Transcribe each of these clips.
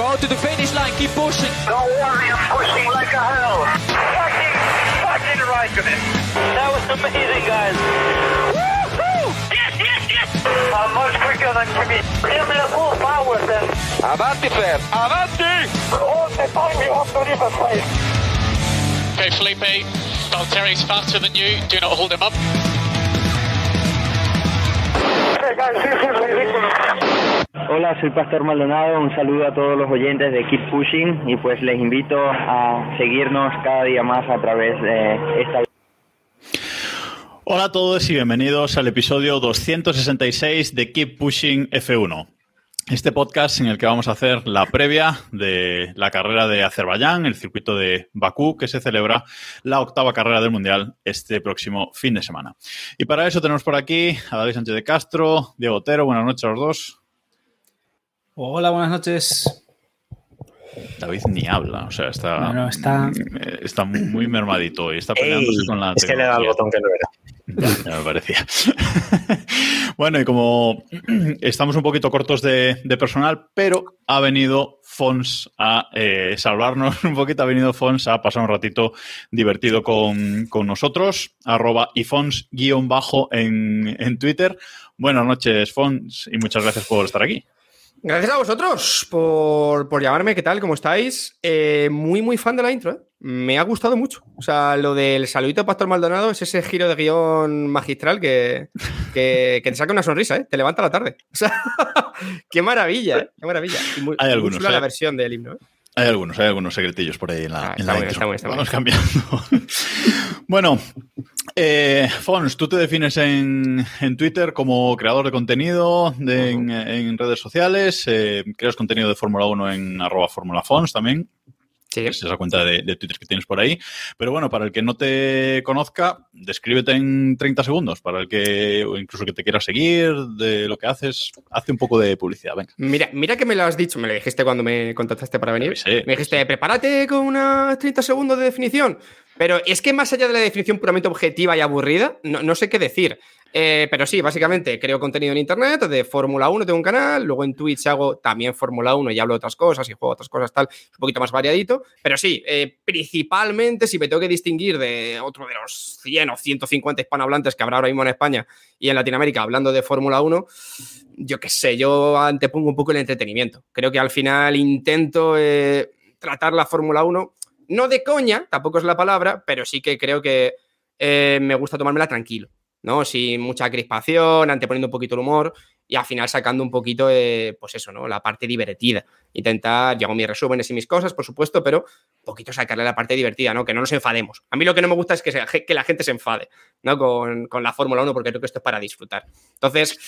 Go to the finish line, keep pushing. Don't worry, I'm pushing like a hell. Fucking, fucking right of it. That was amazing, guys. Woo-hoo! Yes, yes, yes! I'm much quicker than Jimmy. Give me the full power then. Avanti, Fer. Avanti! All the time you have to leave a place. Okay, Felipe, Valtteri's faster than you. Do not hold him up. Hey guys, this is ridiculous. Hola, soy Pastor Maldonado. Un saludo a todos los oyentes de Keep Pushing y pues les invito a seguirnos cada día más a través de esta. Hola a todos y bienvenidos al episodio 266 de Keep Pushing F1. Este podcast en el que vamos a hacer la previa de la carrera de Azerbaiyán, el circuito de Bakú, que se celebra la octava carrera del Mundial este próximo fin de semana. Y para eso tenemos por aquí a David Sánchez de Castro, Diego Otero, buenas noches a los dos. Hola, buenas noches. David ni habla, o sea, está, Bueno, está- está muy mermadito y está peleándose Ey, con la es que le da el botón que no era. Ya, ya me parecía. bueno, y como estamos un poquito cortos de, de personal, pero ha venido Fons a eh, salvarnos un poquito, ha venido Fons a pasar un ratito divertido con, con nosotros, arroba y Fons guion bajo en, en Twitter. Buenas noches, Fons, y muchas gracias por estar aquí. Gracias a vosotros por, por llamarme, ¿qué tal? ¿Cómo estáis? Eh, muy, muy fan de la intro, ¿eh? Me ha gustado mucho. O sea, lo del saludito de Pastor Maldonado es ese giro de guion magistral que, que, que te saca una sonrisa, ¿eh? Te levanta la tarde. O sea, qué maravilla, ¿eh? Qué maravilla. Y muy, Hay muy algunos, chula ¿eh? la versión del himno, ¿eh? Hay algunos, hay algunos secretillos por ahí en la, Ah, en la bien, intro. está muy bien, está muy Vamos cambiando. bueno, eh, Fons, tú te defines en, en Twitter como creador de contenido de- en, en redes sociales, eh, creas contenido de Fórmula 1 en arroba Fórmula Fons también, Sí. es esa cuenta de, de Twitter que tienes por ahí. Pero bueno, para el que no te conozca, descríbete en 30 segundos. Para el que, o incluso que te quiera seguir, de lo que haces, hace un poco de publicidad. Venga. Mira, mira que me lo has dicho, me lo dijiste cuando me contactaste para venir. Me dijiste, prepárate con unos 30 segundos de definición. Pero es que más allá de la definición puramente objetiva y aburrida, no, no sé qué decir. Eh, pero sí, básicamente creo contenido en internet de Fórmula 1, tengo un canal, luego en Twitch hago también Fórmula 1 y hablo de otras cosas y juego otras cosas, tal, un poquito más variadito. Pero sí, eh, principalmente si me tengo que distinguir de otro de los 100 o 150 hispanohablantes que habrá ahora mismo en España y en Latinoamérica hablando de Fórmula 1, yo qué sé, yo antepongo un poco el entretenimiento. Creo que al final intento eh, tratar la Fórmula 1, no de coña, tampoco es la palabra, pero sí que creo que me gusta tomármela tranquilo, ¿no? Sin mucha crispación, anteponiendo un poquito el humor y al final sacando un poquito, eh, pues eso, ¿no? La parte divertida. Intentar, yo hago mis resúmenes y mis cosas, por supuesto, pero un poquito sacarle la parte divertida, ¿no? Que no nos enfademos. A mí lo que no me gusta es que, que la gente se enfade, ¿no? Con, con la Fórmula 1, porque creo que esto es para disfrutar. Entonces,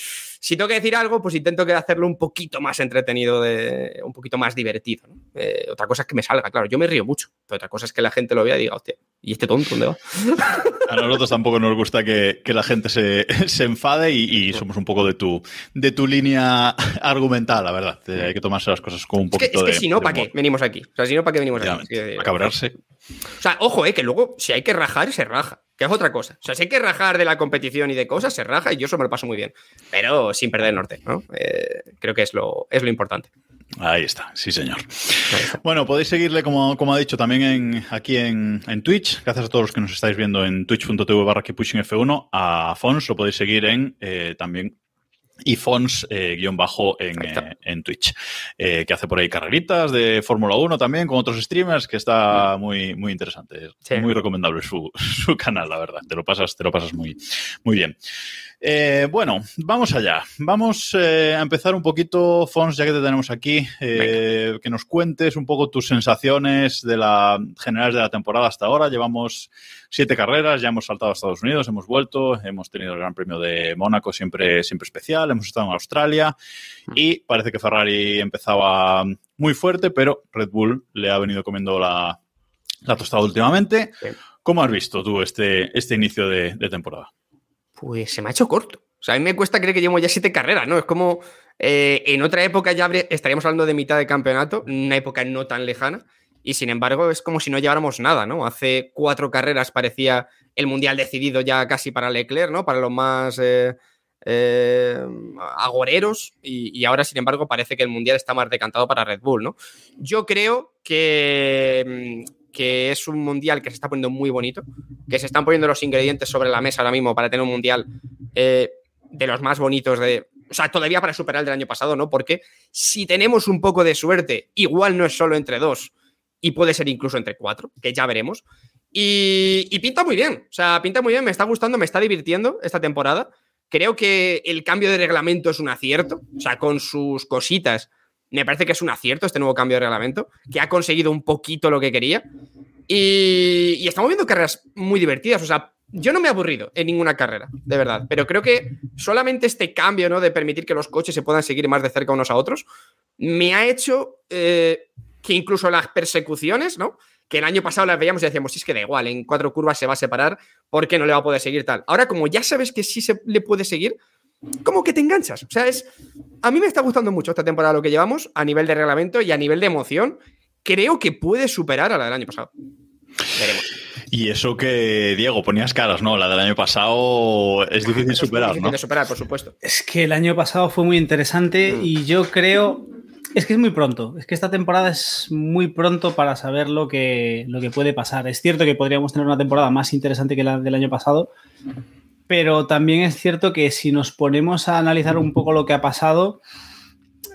si tengo que decir algo, pues intento que hacerlo un poquito más entretenido, de, un poquito más divertido. Eh, otra cosa es que me salga, claro, yo me río mucho, pero otra cosa es que la gente lo vea y diga, hostia, ¿y este tonto dónde va? A nosotros tampoco nos gusta que, que la gente se, se enfade y, y somos un poco de tu, de tu línea argumental, la verdad. Eh, Hay que tomarse las cosas con un Es que, poquito es que de. si no, de ¿para qué venimos aquí? O sea, si no, ¿para qué venimos aquí? A cabrarse. O sea, ojo, eh, que luego si hay que rajar, se raja, que es otra cosa. O sea, si hay que rajar de la competición y de cosas, se raja y yo eso me lo paso muy bien. Pero sin perder el norte, ¿no? Eh, creo que es lo, es lo importante. Ahí está, sí, señor. Bueno, podéis seguirle, como, como ha dicho, también en, aquí en, en Twitch. Gracias a todos los que nos estáis viendo en twitch.tv barra keeppushingf1. A Fons lo podéis seguir en eh, también y Fons eh, guion bajo en, eh, en Twitch, eh, que hace por ahí carreritas de Fórmula 1 también con otros streamers, que está muy, muy interesante. Sí. Muy recomendable su, su canal, la verdad. Te lo pasas, te lo pasas muy, muy bien. Eh, bueno, vamos allá. Vamos eh, a empezar un poquito, Fons, ya que te tenemos aquí, eh, que nos cuentes un poco tus sensaciones de la generales de la temporada hasta ahora. Llevamos siete carreras, ya hemos saltado a Estados Unidos, hemos vuelto, hemos tenido el Gran Premio de Mónaco siempre, siempre especial, hemos estado en Australia y parece que Ferrari empezaba muy fuerte, pero Red Bull le ha venido comiendo la, la tostada últimamente. Sí. ¿Cómo has visto tú este, este inicio de, de temporada? Pues se me ha hecho corto. O sea, a mí me cuesta creer que llevo ya siete carreras, ¿no? Es como eh, en otra época ya estaríamos hablando de mitad de campeonato, una época no tan lejana, y sin embargo es como si no lleváramos nada, ¿no? Hace cuatro carreras parecía el mundial decidido ya casi para Leclerc, ¿no? Para los más eh, eh, agoreros y, ahora, sin embargo, parece que el Mundial está más decantado para Red Bull, ¿no? Yo creo que, que es un Mundial que se está poniendo muy bonito, que se están poniendo los ingredientes sobre la mesa ahora mismo para tener un Mundial eh, de los más bonitos de... O sea, todavía para superar el del año pasado, ¿no? Porque si tenemos un poco de suerte, igual no es solo entre dos y puede ser incluso entre cuatro, que ya veremos. Y, y pinta muy bien, o sea, pinta muy bien, me está gustando, me está divirtiendo esta temporada. Creo que el cambio de reglamento es un acierto, o sea, con sus cositas, me parece que es un acierto este nuevo cambio de reglamento, que ha conseguido un poquito lo que quería. Y, y estamos viendo carreras muy divertidas, o sea, yo no me he aburrido en ninguna carrera, de verdad, pero creo que solamente este cambio, ¿no? De permitir que los coches se puedan seguir más de cerca unos a otros, me ha hecho eh, que incluso las persecuciones, ¿no? Que el año pasado las veíamos y decíamos, "Sí, es que da igual, en cuatro curvas se va a separar porque no le va a poder seguir tal. Ahora, como ya sabes que sí se le puede seguir, como que te enganchas. O sea, es. A mí me está gustando mucho esta temporada lo que llevamos a nivel de reglamento y a nivel de emoción. Creo que puede superar a la del año pasado. Veremos. Y eso que, Diego, ponías caras, ¿no? La del año pasado es difícil Es superar, difícil ¿no? de superar, por supuesto. Es que el año pasado fue muy interesante Mm. y yo creo. Es que es muy pronto. Es que esta temporada es muy pronto para saber lo que, lo que puede pasar. Es cierto que podríamos tener una temporada más interesante que la del año pasado, pero también es cierto que si nos ponemos a analizar un poco lo que ha pasado,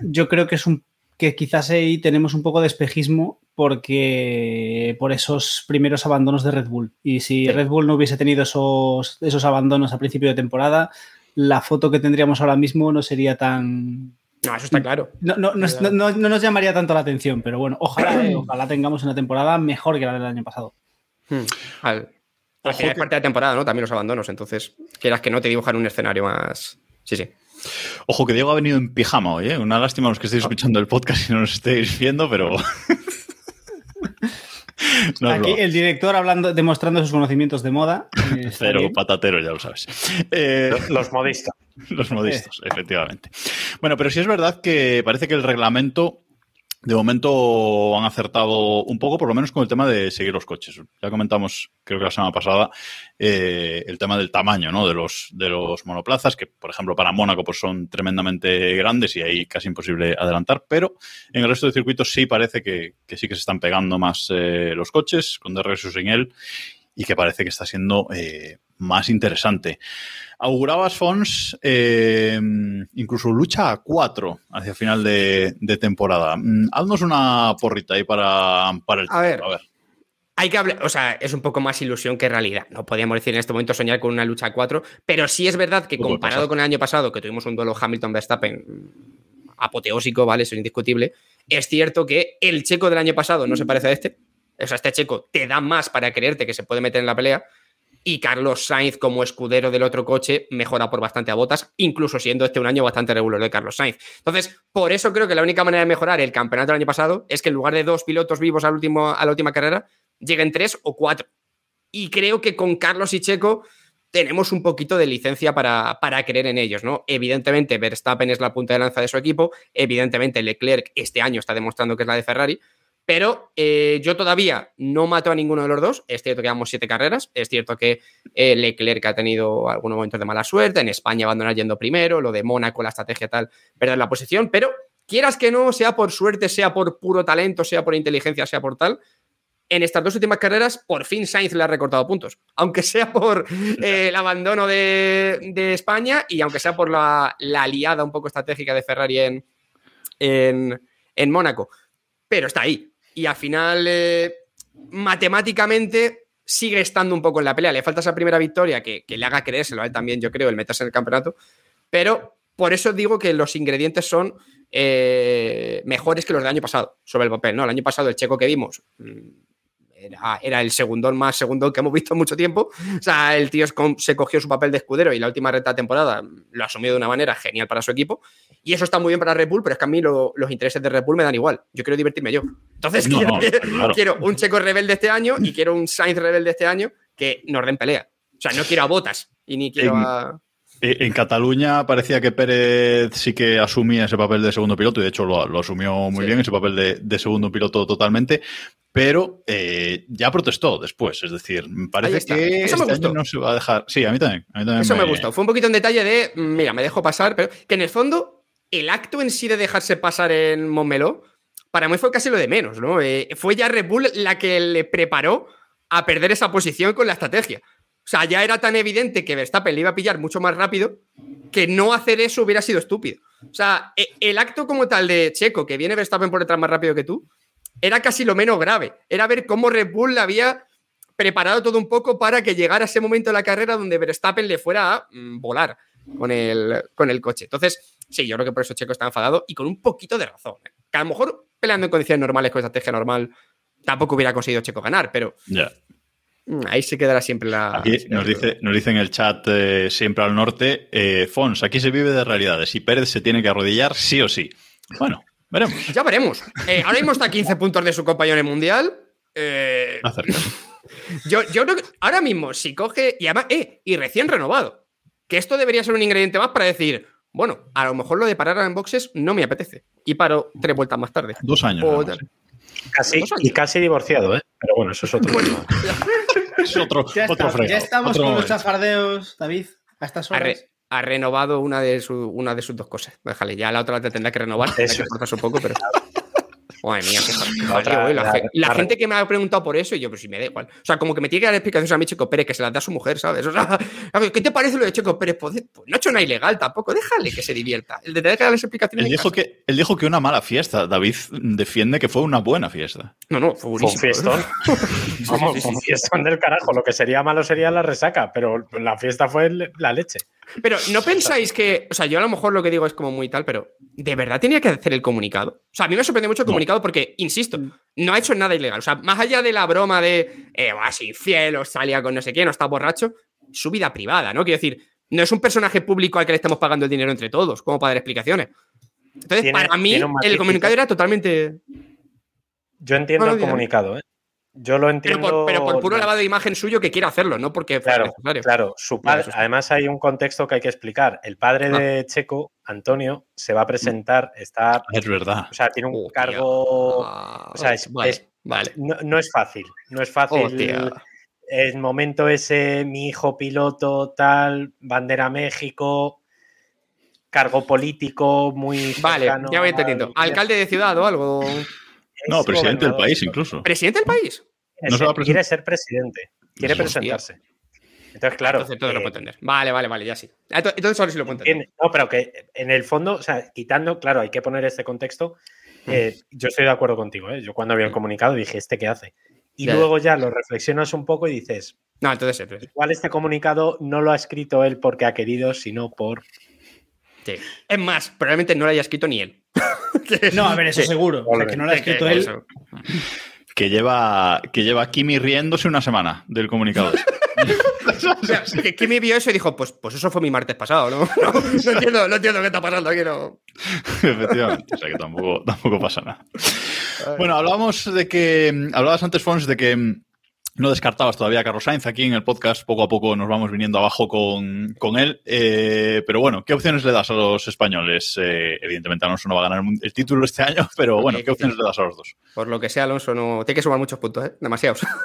yo creo que es un que quizás ahí tenemos un poco de espejismo porque por esos primeros abandonos de Red Bull. Y si Sí. Red Bull no hubiese tenido esos, esos abandonos a principio de temporada, la foto que tendríamos ahora mismo no sería tan... No, eso está claro. No, no- no no- no- no nos llamaría tanto la atención, pero bueno, ojalá, eh, ojalá tengamos una temporada mejor que la del año pasado. Hmm. Ojo final es que- parte de la temporada, ¿no? También los abandonos. Entonces, quieras que no te dibujan un escenario más. Sí, sí. Ojo que Diego ha venido en pijama hoy, ¿eh? Una lástima los que estéis escuchando el podcast y no nos estéis viendo, pero. No, Aquí el director hablando, demostrando sus conocimientos de moda. eh, Cero bien. patatero, ya lo sabes. Eh, Los modistas. Los modistos, efectivamente. Bueno, pero sí es verdad que parece que el reglamento, de momento, han acertado un poco, por lo menos con el tema de seguir los coches. Ya comentamos, creo que la semana pasada, eh, el tema del tamaño ¿no? de, los, de los monoplazas, que, por ejemplo, para Mónaco pues, son tremendamente grandes y ahí casi imposible adelantar, pero en el resto de circuitos sí parece que, sí que se están pegando más eh, los coches, con DRS sin él, y que parece que está siendo eh, más interesante. Augurabas, Fons, eh, incluso lucha a cuatro hacia final de, de temporada. Mm, Haznos una porrita ahí para, para el A ver. título, Hay que hablar, o sea, es un poco más ilusión que realidad. No podríamos decir en este momento soñar con una lucha a cuatro, pero sí es verdad que comparado con el año pasado, que tuvimos un duelo Hamilton-Verstappen apoteósico, ¿vale? Eso es indiscutible. Es cierto que el checo del año pasado no se parece a este. O sea, este checo te da más para creerte que se puede meter en la pelea. Y Carlos Sainz, como escudero del otro coche, mejora por bastante a botas, incluso siendo este un año bastante regular de Carlos Sainz. Entonces, por eso creo que la única manera de mejorar el campeonato del año pasado es que en lugar de dos pilotos vivos al último, a la última carrera, lleguen tres o cuatro. Y creo que con Carlos y Checo tenemos un poquito de licencia para, para creer en ellos, ¿no? Evidentemente, Verstappen es la punta de lanza de su equipo, evidentemente Leclerc este año está demostrando que es la de Ferrari, pero eh, yo todavía no mato a ninguno de los dos. Es cierto que llevamos siete carreras. Es cierto que eh, Leclerc ha tenido algunos momentos de mala suerte. En España abandonar yendo primero. Lo de Mónaco, la estrategia tal, perder la posición. Pero quieras que no, sea por suerte, sea por puro talento, sea por inteligencia, sea por tal. En estas dos últimas carreras, por fin Sainz le ha recortado puntos. Aunque sea por eh, el abandono de, de España y aunque sea por la, la aliada un poco estratégica de Ferrari en, en, en Mónaco. Pero está ahí. Y al final, eh, matemáticamente, sigue estando un poco en la pelea. Le falta esa primera victoria que, que le haga creérselo a él también, yo creo, el meterse en el campeonato. Pero por eso digo que los ingredientes son eh, mejores que los del año pasado, sobre el papel. ¿no? El año pasado, el checo que vimos. Era, era, el segundón más segundón que hemos visto en mucho tiempo. O sea, el tío se cogió su papel de escudero y la última recta de temporada lo asumió de una manera genial para su equipo. Y eso está muy bien para Red Bull, pero es que a mí lo, los intereses de Red Bull me dan igual. Yo quiero divertirme yo. Entonces, No, quiero, no, claro. quiero un checo rebelde este año y quiero un Sainz rebelde este año que nos den pelea. O sea, no quiero a botas y ni quiero a. Eh, En Cataluña parecía que Pérez sí que asumía ese papel de segundo piloto y de hecho lo, lo asumió muy Sí. bien, ese papel de, de segundo piloto totalmente. pero eh, ya protestó después. Es decir, me parece que Eso me este gustó. año no se va a dejar. Sí, a mí también. a mí también Eso me gustó. Fue un poquito en detalle de, mira, me dejo pasar, pero que en el fondo el acto en sí de dejarse pasar en Montmeló, para mí fue casi lo de menos, ¿no? Eh, fue ya Red Bull la que le preparó a perder esa posición con la estrategia. O sea, ya era tan evidente que Verstappen le iba a pillar mucho más rápido que no hacer eso hubiera sido estúpido. O sea, e- el acto como tal de Checo, que viene Verstappen por detrás más rápido que tú, era casi lo menos grave. Era ver cómo Red Bull le había preparado todo un poco para que llegara ese momento de la carrera donde Verstappen le fuera a mm, volar con el, con el coche. Entonces, sí, yo creo que por eso Checo está enfadado y con un poquito de razón. ¿eh? Que a lo mejor peleando en condiciones normales con estrategia normal tampoco hubiera conseguido Checo ganar, pero. Mm, ahí se quedará siempre la... Aquí nos dice, nos dice en el chat eh, siempre al norte, eh, Fons, aquí se vive de realidades y Pérez se tiene que arrodillar sí o sí. Bueno, veremos. Ya veremos. Eh, ahora mismo está a 15 puntos de su compañero en el Mundial. Acerca. Yo, yo creo que ahora mismo, si coge. Y además, eh, y recién renovado. Que esto debería ser un ingrediente más para decir, bueno, a lo mejor lo de parar en boxes no me apetece. Y paro tres vueltas más tarde. Dos años. Casi, y casi divorciado, ¿eh? Pero bueno, eso es otro tema. Es otro, Ya, otro está- fregado, ya estamos otro con los chafardeos, David, a estas ha, horas. re- ha renovado una de, su- una de sus dos cosas. Déjale, ya la otra la tendrá que renovar. Tendrá Eso que un poco, pero. Madre mía, qué La otra- eh, la, la- ge- la la- gente que me ha preguntado por eso, y yo, pues si me da igual. O sea, como que me tiene que dar explicaciones a mí, Checo Pérez, que se las da a su mujer, ¿sabes? O sea, ¿qué te parece lo de Checo Pérez? Pues, pues no ha hecho nada ilegal tampoco, déjale que se divierta. El de tener que darles explicaciones. Él dijo, casa. que, él dijo que una mala fiesta. David defiende que fue una buena fiesta. No, no, fue Fue un fiestón. Vamos, fue un fiestón del carajo. Lo que sería malo sería la resaca, pero la fiesta fue la leche. Pero no pensáis que, o sea, yo a lo mejor lo que digo es como muy tal, pero ¿de verdad tenía que hacer el comunicado? O sea, a mí me sorprendió mucho No. Comunicado porque, insisto, no ha hecho nada ilegal. O sea, más allá de la broma de, eh, vas infiel o salía con no sé quién o está borracho, su vida privada, ¿no? Quiero decir, no es un personaje público al que le estamos pagando el dinero entre todos, como para dar explicaciones. Entonces, Tiene- para mí, el comunicado era totalmente. Yo entiendo No, el comunicado, ¿eh? Yo lo Pero entiendo. por, pero por puro lavado de imagen suyo que quiere hacerlo, no porque Claro, necesario. claro. Su padre, sí. además hay un contexto que hay que explicar. El padre Ah. de Checo, Antonio, se va a presentar, está, Es verdad. o sea, tiene un cargo, Ah, o sea, es- vale, es- vale. no, no es fácil, no es fácil. El momento ese, mi hijo piloto, tal, bandera México, cargo político muy Vale, cercano ya voy al- entendiendo. Alcalde de ciudad o algo. No, presidente del país incluso. ¿Presidente del país? Quiere, No se va a ser, quiere ser presidente, quiere Hostia. presentarse. Entonces, claro. Entonces todo lo eh, puedo entender. Vale, vale, vale, ya sí. Ento- Entonces ahora sí lo puedo entender. No, pero que en el fondo, o sea, quitando, claro, hay que poner este contexto. Mm. eh, yo estoy de acuerdo contigo, ¿eh? Yo cuando vi el comunicado dije, ¿este qué hace? Y Ya. luego ya lo reflexionas un poco y dices, No, entonces sí, entonces sí. igual este comunicado no lo ha escrito él porque ha querido, sino por. Sí. Es más, probablemente no lo haya escrito ni él. No, a ver, eso Sí. seguro. O sea, que no lo ha escrito que él. eso. Que lleva, que lleva Kimi riéndose una semana del comunicado. O sea, que Kimi vio eso y dijo, pues, pues eso fue mi martes pasado, ¿no? No, no entiendo, no entiendo qué está pasando aquí, no. Efectivamente. O sea que tampoco, tampoco pasa nada. Bueno, hablamos de que. Hablabas antes, Fons, de que no descartabas todavía a Carlos Sainz aquí en el podcast. Poco a poco nos vamos viniendo abajo con, con él. Eh, pero bueno, ¿qué opciones le das a los españoles? Eh, evidentemente, Alonso no va a ganar el título este año, pero bueno, ¿qué opciones le das a los dos? Por lo que sea, Alonso no. Tiene que sumar muchos puntos, ¿eh? Demasiados.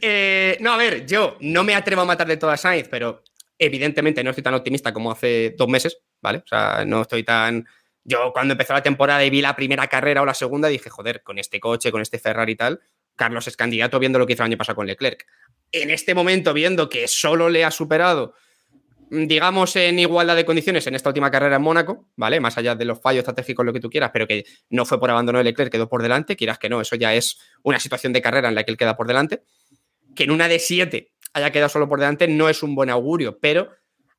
Eh, no, a ver, yo no me atrevo a matar de todo a Sainz, pero evidentemente no estoy tan optimista como hace dos meses, ¿vale? O sea, no estoy tan. Yo cuando empezó la temporada y vi la primera carrera o la segunda, dije, joder, con este coche, con este Ferrari y tal, Carlos es candidato viendo lo que hizo el año pasado con Leclerc. En este momento, viendo que solo le ha superado, mm, digamos, en igualdad de condiciones en esta última carrera en Mónaco, ¿vale? Más allá de los fallos estratégicos, lo que tú quieras, pero que no fue por abandono de Leclerc, quedó por delante, quieras que no, eso ya es una situación de carrera en la que él queda por delante. Que en una de siete haya quedado solo por delante no es un buen augurio, pero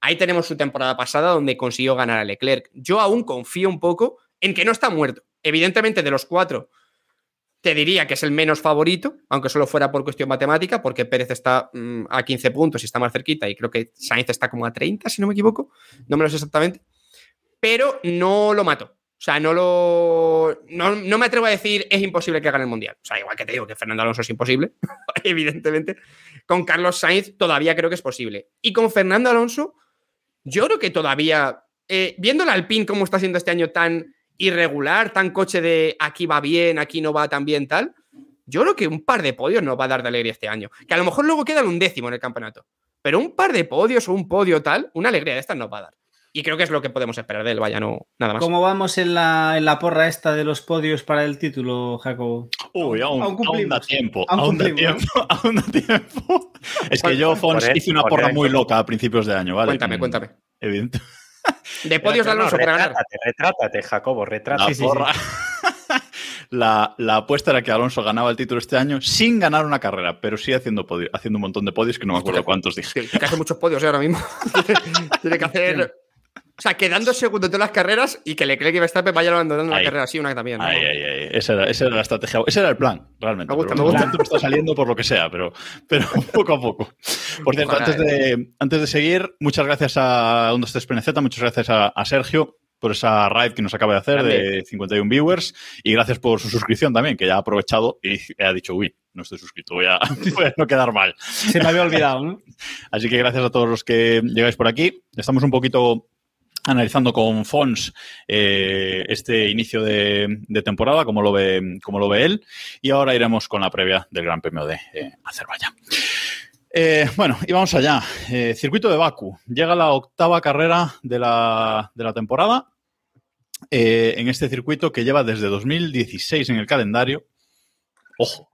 ahí tenemos su temporada pasada donde consiguió ganar a Leclerc. Yo aún confío un poco en que no está muerto. Evidentemente, de los cuatro, te diría que es el menos favorito, aunque solo fuera por cuestión matemática, porque Pérez está mm, a 15 puntos y está más cerquita, y creo que Sainz está como a 30, si no me equivoco. No me lo sé exactamente. Pero no lo mato. O sea, no lo. No, no me atrevo a decir es imposible que gane el mundial. O sea, igual que te digo que Fernando Alonso es imposible, evidentemente. Con Carlos Sainz todavía creo que es posible. Y con Fernando Alonso, yo creo que todavía. eh, viendo el Alpine cómo está siendo este año tan irregular, tan coche de aquí va bien, aquí no va tan bien, tal. Yo creo que un par de podios nos va a dar de alegría este año. Que a lo mejor luego quedan un décimo en el campeonato. Pero un par de podios o un podio tal, una alegría de estas nos va a dar. Y creo que es lo que podemos esperar de él, vaya, no, nada más. ¿Cómo vamos en la, en la porra esta de los podios para el título, Jacobo? Uy, aún, Aún da tiempo. Aún Aún da tiempo. Aún da tiempo. Es que yo, Fons, hice una por porra muy loca a principios de año, ¿vale? Cuéntame, cuéntame. Evidente. De podios de no, Alonso para ganar. retrátate, retrátate, Jacobo, La retrátate. porra. La, la apuesta era que Alonso ganaba el título este año sin ganar una carrera, pero sí haciendo, podio- haciendo un montón de podios que no me acuerdo cuántos dije. Tiene que hacer muchos podios eh, ahora mismo. Tiene que hacer. O sea, quedando segundo en todas las carreras y que Leclerc y Verstappen vayan abandonando la Ahí. carrera así, una también. ¿no? Ay, ay, ay. Esa, era, esa era la estrategia. Ese era el plan, realmente. Me gusta, Pero me gusta. momento está saliendo por lo que sea, pero, pero poco a poco. Por cierto, Ojalá, antes de, antes de seguir, muchas gracias a Ondas 3 PNZ, muchas gracias a, a Sergio por esa raid que nos acaba de hacer de Grande. 51 viewers y gracias por su suscripción también, que ya ha aprovechado y ha dicho, uy, no estoy suscrito, voy a, voy a no quedar mal. Se me había olvidado, ¿no? Así que gracias a todos los que llegáis por aquí. Estamos un poquito analizando con Fons eh, este inicio de, temporada, como lo, ve, como lo ve él, y ahora iremos con la previa del Gran Premio de eh, Azerbaiyán. Eh, bueno, y vamos allá. Circuito de Baku. Llega la octava carrera de la, temporada en este circuito que lleva desde 2016 en el calendario. Ojo,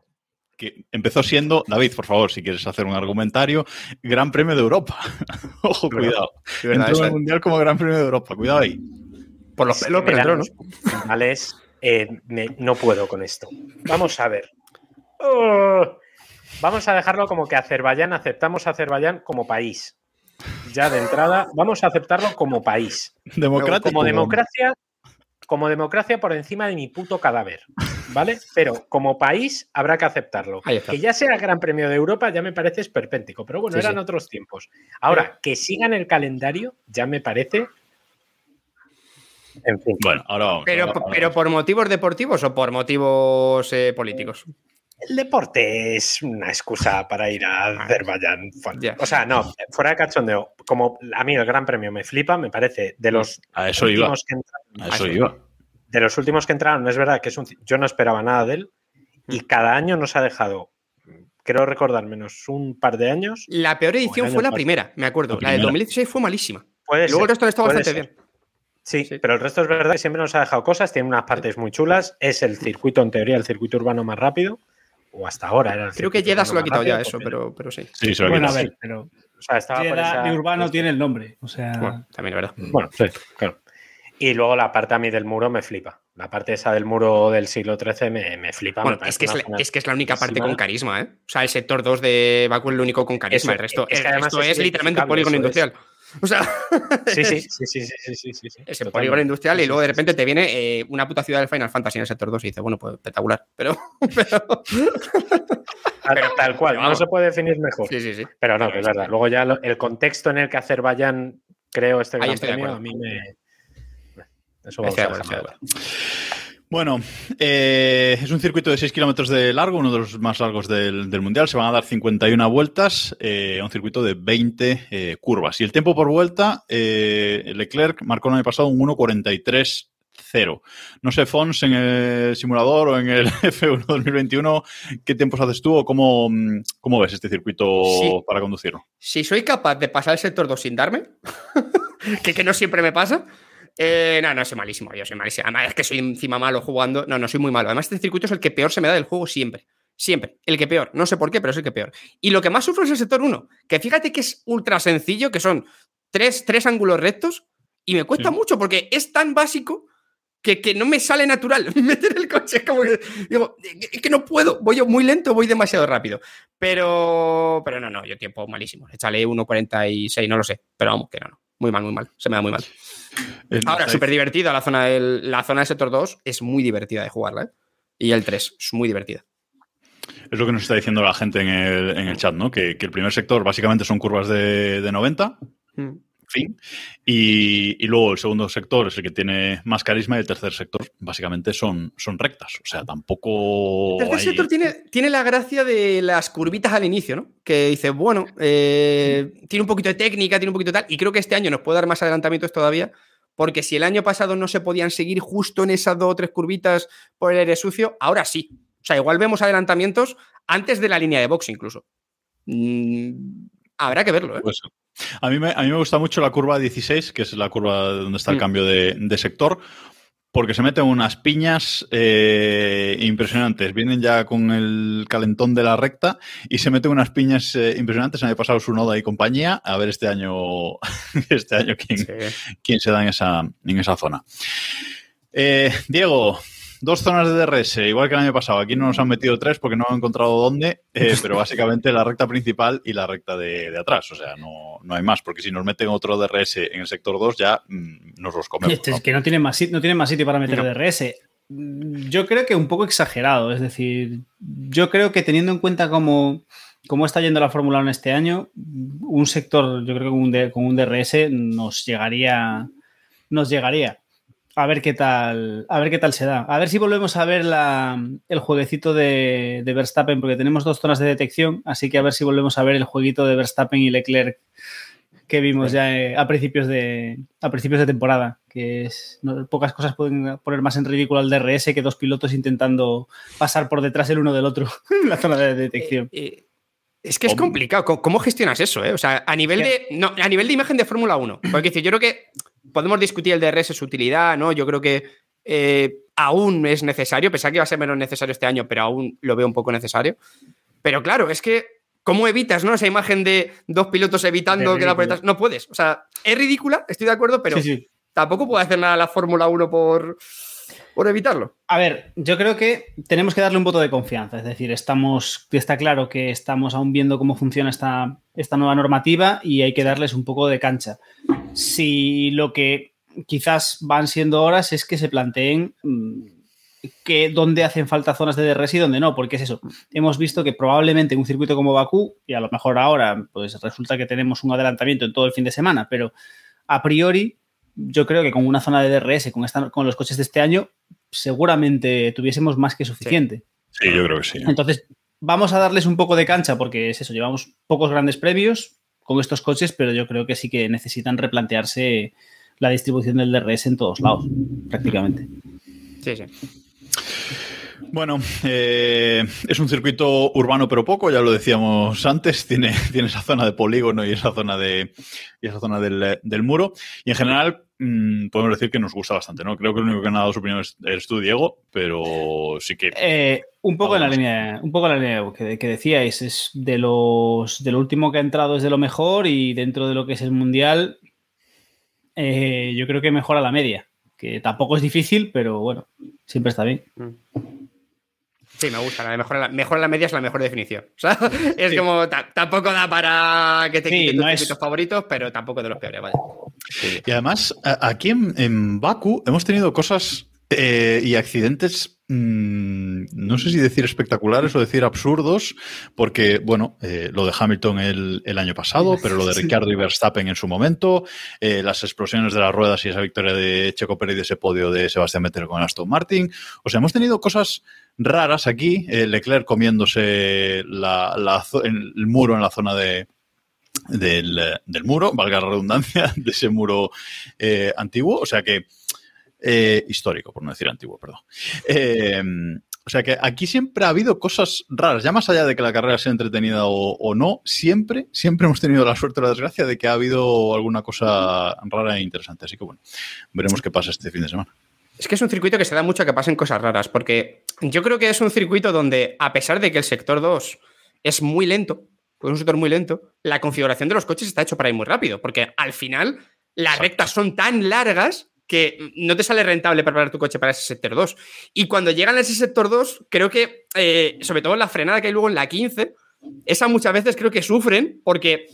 que empezó siendo, David, por favor, si quieres hacer un argumentario, Gran Premio de Europa. Ojo, cuidado. Entró en el Mundial como Gran Premio de Europa. Cuidado ahí. Por los pelos, pero entró, ¿no? eh, me- no puedo con esto. Vamos a ver. Oh, vamos a dejarlo como que Azerbaiyán, aceptamos a Azerbaiyán como país. Ya de entrada, vamos a aceptarlo como país. Democrático. Como democracia, como democracia por encima de mi puto cadáver. ¿Vale? Pero como país habrá que aceptarlo. Que ya sea Gran Premio de Europa ya me parece esperpéntico. Pero bueno, Sí, eran sí. otros tiempos. Ahora, que sigan el calendario ya me parece. En fin. Bueno, ahora vamos. Pero, ahora- ahora pero por motivos deportivos o por motivos eh, políticos. El deporte es una excusa para ir a Azerbaiyán. Ya. O sea, no, fuera de cachondeo. Como a mí el Gran Premio me flipa, me parece de los A eso iba. últimos que entraron. A eso iba. De los últimos que entraron, es verdad que es un, yo no esperaba nada de él Mm. y cada año nos ha dejado, creo recordar, menos un par de años. La peor edición fue la primera, me acuerdo. La La del primera. 2016 fue malísima. Puede Luego el resto estaba puede bastante ser. bien. Sí, Sí. pero el resto es verdad que siempre nos ha dejado cosas, tiene unas partes muy chulas, es el circuito, en teoría, el circuito urbano más rápido, o hasta ahora era el Creo que Jeddah se lo ha quitado ya eso, pero, pero sí. Sí, se lo Bueno, a ver, pero O sea, estaba por Jeddah esa- urbano tiene el nombre. O sea, Bueno, también es verdad. Bueno, sí, claro. Y luego la parte a mí del muro me flipa. La parte esa del muro del siglo XIII me, me flipa. Bueno, me es que es, la, es que es la única parte con carisma, ¿eh? O sea, el sector 2 de Baku es el único con carisma. Eso, el resto es que además esto es es literalmente un polígono industrial. O sea, Sí, sí, sí, sí, sí, sí, sí, sí, sí. es el Totalmente. polígono industrial y luego de repente te viene eh, una puta ciudad del Final Fantasy en el sector 2 y dices, bueno, pues espectacular. Pero, pero. Tal, tal cual, Pero no se puede definir mejor. sí, sí, sí. Pero no, que es verdad. Luego ya lo- el contexto en el que Azerbaiyán creó este Ahí gran estoy de premio, acuerdo. a mí me... Eso de a Bueno, eh, es un circuito de 6 kilómetros de largo, uno de los más largos del, del Mundial. Se van a dar 51 vueltas, eh, un circuito de 20 eh, curvas. Y el tiempo por vuelta, eh, Leclerc marcó el año pasado un 1.43.0. No sé, Fons, en el simulador o en el F1 2021, ¿qué tiempos haces tú o cómo, cómo ves este circuito Sí. para conducirlo? Si soy capaz de pasar el sector 2 sin darme, que, que no siempre me pasa, eh, no, no, soy malísimo, yo soy malísimo. Además, es que soy encima malo jugando. No, no, soy muy malo. Además, este circuito es el que peor se me da del juego siempre. Siempre. El que peor. No sé por qué, pero es el que peor. Y lo que más sufro es el sector 1. Que fíjate que es ultra sencillo, que son tres, tres ángulos rectos, y me cuesta Sí. mucho porque es tan básico que, que no me sale natural meter el coche. Es como que digo, es que no puedo. Voy yo muy lento, voy demasiado rápido. Pero, pero no, no, yo tiempo malísimo. Échale 1.46, no lo sé. Pero vamos, que no, no. Muy mal, muy mal. Se me da muy mal. Ahora, súper divertida la zona del, la zona del sector 2. Es muy divertida de jugarla, ¿eh? Y el 3, es muy divertida. Es lo que nos está diciendo la gente en el, en el chat, ¿no? Que, que el primer sector básicamente son curvas de, de 90, Mm. Fin. Y, y luego el segundo sector es el que tiene más carisma y el tercer sector básicamente son, son rectas. O sea, tampoco. El tercer hay- sector tiene, tiene la gracia de las curvitas al inicio, ¿no? Que dice, bueno, eh, tiene un poquito de técnica, tiene un poquito de tal, y creo que este año nos puede dar más adelantamientos todavía, porque si el año pasado no se podían seguir justo en esas dos o tres curvitas por el aire sucio, ahora sí. O sea, igual vemos adelantamientos antes de la línea de box incluso. Mm, habrá que verlo, ¿eh? Pues, a, mí me, a mí me gusta mucho la curva 16, que es la curva donde está el Mm. cambio de, de sector, porque se meten unas piñas eh, impresionantes. Vienen ya con el calentón de la recta y se meten unas piñas eh, impresionantes. Año pasado su noda y compañía. A ver este año, este año quién, Sí. quién se da en esa, en esa zona. Eh, Diego, dos zonas de DRS, igual que el año pasado. Aquí no nos han metido tres porque no han encontrado dónde, eh, pero básicamente la recta principal y la recta de, de atrás. O sea, no, no hay más, porque si nos meten otro DRS en el sector 2 ya mm, nos los comemos. Este ¿no? es que no tiene más, no tiene más sitio para meter No. DRS. Yo creo que un poco exagerado. Es decir, yo creo que teniendo en cuenta cómo, cómo está yendo la Fórmula 1 este año, un sector, yo creo que con un, con un DRS nos llegaría. Nos llegaría. A ver qué tal. A ver qué tal se da. A ver si volvemos a ver la- el jueguecito de, de Verstappen, porque tenemos dos zonas de detección. Así que a ver si volvemos a ver el jueguito de Verstappen y Leclerc que vimos ya eh, a principios de a principios de temporada que es no- pocas cosas pueden poner más en ridículo al DRS que dos pilotos intentando pasar por detrás el uno del otro en la zona de detección Eh, eh, es que es ¿Cómo? complicado. ¿Cómo, gestionas eso? eh? O sea, a nivel de. No, a nivel de imagen de Fórmula 1. Porque yo creo que podemos discutir el DRS, su utilidad, ¿no? Yo creo que eh, aún es necesario. Pensaba que iba a ser menos necesario este año, pero aún lo veo un poco necesario. Pero claro, es que. ¿Cómo evitas, no? Esa imagen de dos pilotos evitando que la detrás. No puedes. O sea, es ridícula, estoy de acuerdo, pero Sí, sí. tampoco puede hacer nada la Fórmula 1 por, por evitarlo. A ver, yo creo que tenemos que darle un voto de confianza. Es decir, estamos, está claro que estamos aún viendo cómo funciona esta, esta nueva normativa y hay que darles un poco de cancha. Si lo que quizás van siendo horas es que se planteen mm, que dónde hacen falta zonas de DRS y dónde no, porque es eso. Hemos visto que probablemente en un circuito como Bakú, y a lo mejor ahora, pues resulta que tenemos un adelantamiento en todo el fin de semana, pero a priori, yo creo que con una zona de DRS, con, esta- con los coches de este año, seguramente tuviésemos más que suficiente. Sí, yo creo que sí. Entonces, vamos a darles un poco de cancha porque es eso, llevamos pocos grandes previos con estos coches, pero yo creo que sí que necesitan replantearse la distribución del DRS en todos lados, prácticamente. Sí, sí. Bueno, eh, es un circuito urbano pero poco, ya lo decíamos antes, tiene, tiene esa zona de polígono y esa zona de y esa zona del, del muro. Y en general mm, podemos decir que nos gusta bastante, ¿no? Creo que el único que ha dado su opinión es, eres tú, Diego, pero sí que Eh, un poco en la línea, un poco en la línea que, que decíais, es de los de lo último que ha entrado es de lo mejor y dentro de lo que es el mundial, eh, yo creo que mejora la media, que tampoco es difícil, pero bueno, siempre está bien. Sí, me gusta. La mejor, la, mejor la media es la mejor definición. O sea, es como. ta- tampoco da para que te Sí, quiten no tus es- favoritos, pero tampoco de los peores, vaya. Y además, aquí en, en Baku hemos tenido cosas eh, y accidentes, mm, no sé si decir espectaculares o decir absurdos, porque, bueno, eh, lo de Hamilton el, el año pasado, pero lo de Sí. Ricciardo y Verstappen en su momento, eh, las explosiones de las ruedas y esa victoria de Checo Pérez y ese podio de Sebastián Vettel con Aston Martin. O sea, hemos tenido cosas raras aquí. eh, Leclerc comiéndose la- el muro en la zona de, del, del muro, valga la redundancia, de ese muro eh, antiguo, o sea que eh, histórico, por no decir antiguo, perdón. Eh, o sea que aquí siempre ha habido cosas raras, ya más allá de que la carrera sea entretenida o, o no, siempre, siempre hemos tenido la suerte o la desgracia de que ha habido alguna cosa rara e interesante. Así que bueno, veremos qué pasa este fin de semana. Es que es un circuito que se da mucho a que pasen cosas raras, porque yo creo que es un circuito donde, a pesar de que el sector 2 es muy lento, pues es un sector muy lento, la configuración de los coches está hecho para ir muy rápido, porque al final las Exacto. rectas son tan largas que no te sale rentable preparar tu coche para ese sector 2. Y cuando llegan a ese sector 2, creo que, eh, sobre todo la frenada que hay luego en la 15, esa muchas veces creo que sufren porque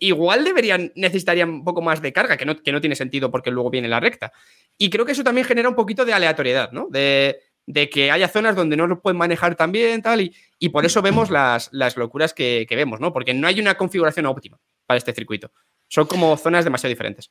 igual deberían, necesitarían un poco más de carga, que no, que no tiene sentido porque luego viene la recta. Y creo que eso también genera un poquito de aleatoriedad, ¿no? De, de que haya zonas donde no lo pueden manejar tan bien, tal, y, y por eso vemos las, las locuras que, que vemos, ¿no? Porque no hay una configuración óptima para este circuito. Son como zonas demasiado diferentes.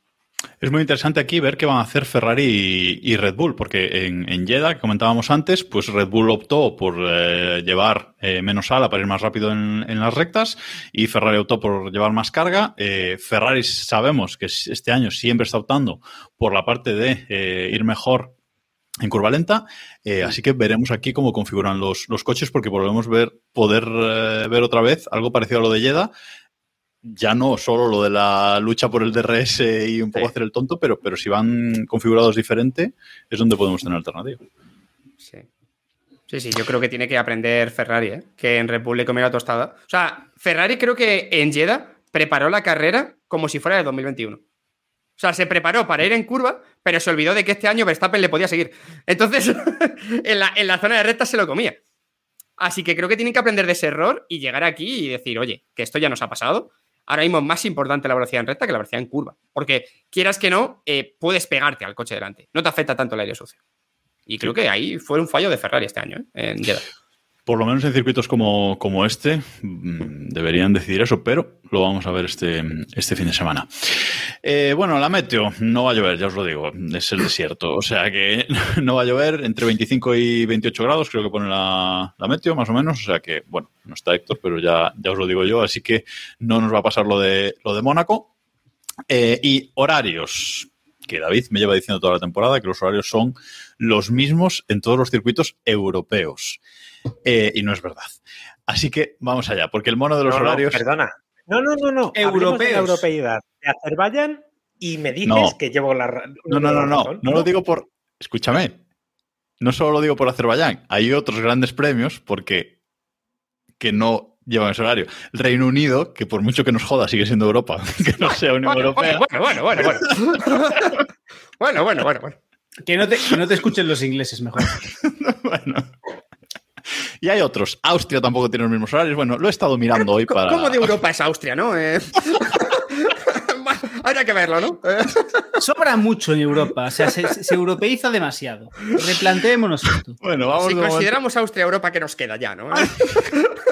Es muy interesante aquí ver qué van a hacer Ferrari y, y Red Bull, porque en, en Jeddah, que comentábamos antes, pues Red Bull optó por eh, llevar eh, menos ala para ir más rápido en, en, las rectas y Ferrari optó por llevar más carga. Eh, Ferrari sabemos que este año siempre está optando por la parte de ir mejor en curva lenta. Eh, así que veremos aquí cómo configuran los, los coches, porque volvemos a ver, poder eh, ver otra vez algo parecido a lo de Jeddah. Ya no solo lo de la lucha por el DRS y un poco Sí. hacer el tonto, pero, pero si van configurados diferente, es donde podemos tener alternativa. Sí. Sí, sí, yo creo que tiene que aprender Ferrari, ¿eh? que en Red Bull le comió la tostada. O sea, Ferrari creo que en Jeddah preparó la carrera como si fuera de 2021. O sea, se preparó para ir en curva, pero se olvidó de que este año Verstappen le podía seguir. Entonces, en, la, en la zona de recta se lo comía. Así que creo que tienen que aprender de ese error y llegar aquí y decir, oye, que esto ya nos ha pasado. Ahora mismo es más importante la velocidad en recta que la velocidad en curva. Porque quieras que no, eh, puedes pegarte al coche delante. No te afecta tanto el aire sucio. Y creo que ahí fue un fallo de Ferrari este año, ¿eh? en Jeddah. Por lo menos en circuitos como, como este mm, deberían decidir eso, pero lo vamos a ver este, este fin de semana. Eh, bueno, la meteo no va a llover, ya os lo digo, es el desierto, o sea que no va a llover entre 25 y 28 grados, creo que pone la, la meteo más o menos, o sea que, bueno, no está Héctor, pero ya, ya os lo digo yo, así que no nos va a pasar lo de, lo de Mónaco. Eh, y horarios, que David me lleva diciendo toda la temporada que los horarios son los mismos en todos los circuitos europeos. Eh, y no es verdad. Así que vamos allá, porque el mono de los No, no, horarios. perdona. No, no, no, no. De Europeos. la europeidad de Azerbaiyán y me dices No. que llevo la No, no, no, no. No lo digo por. Escúchame. No solo lo digo por Azerbaiyán. Hay otros grandes premios porque que no llevan ese horario. El Reino Unido, que por mucho que nos joda, sigue siendo Europa, que no sea Unión Bueno, Europea. bueno, bueno, bueno, bueno. bueno, bueno, bueno, bueno. Que no, te, que no te escuchen los ingleses mejor. Bueno. Y hay otros. Austria tampoco tiene los mismos horarios. Bueno, lo he estado mirando hoy para. ¿Cómo de Europa es Austria, no? Eh, Habría que verlo, ¿no? Eh, Sobra mucho en Europa. O sea, se, se europeiza demasiado. Replanteémonos esto. Bueno, vamos si de momento- consideramos Austria Europa, que nos queda ya, no?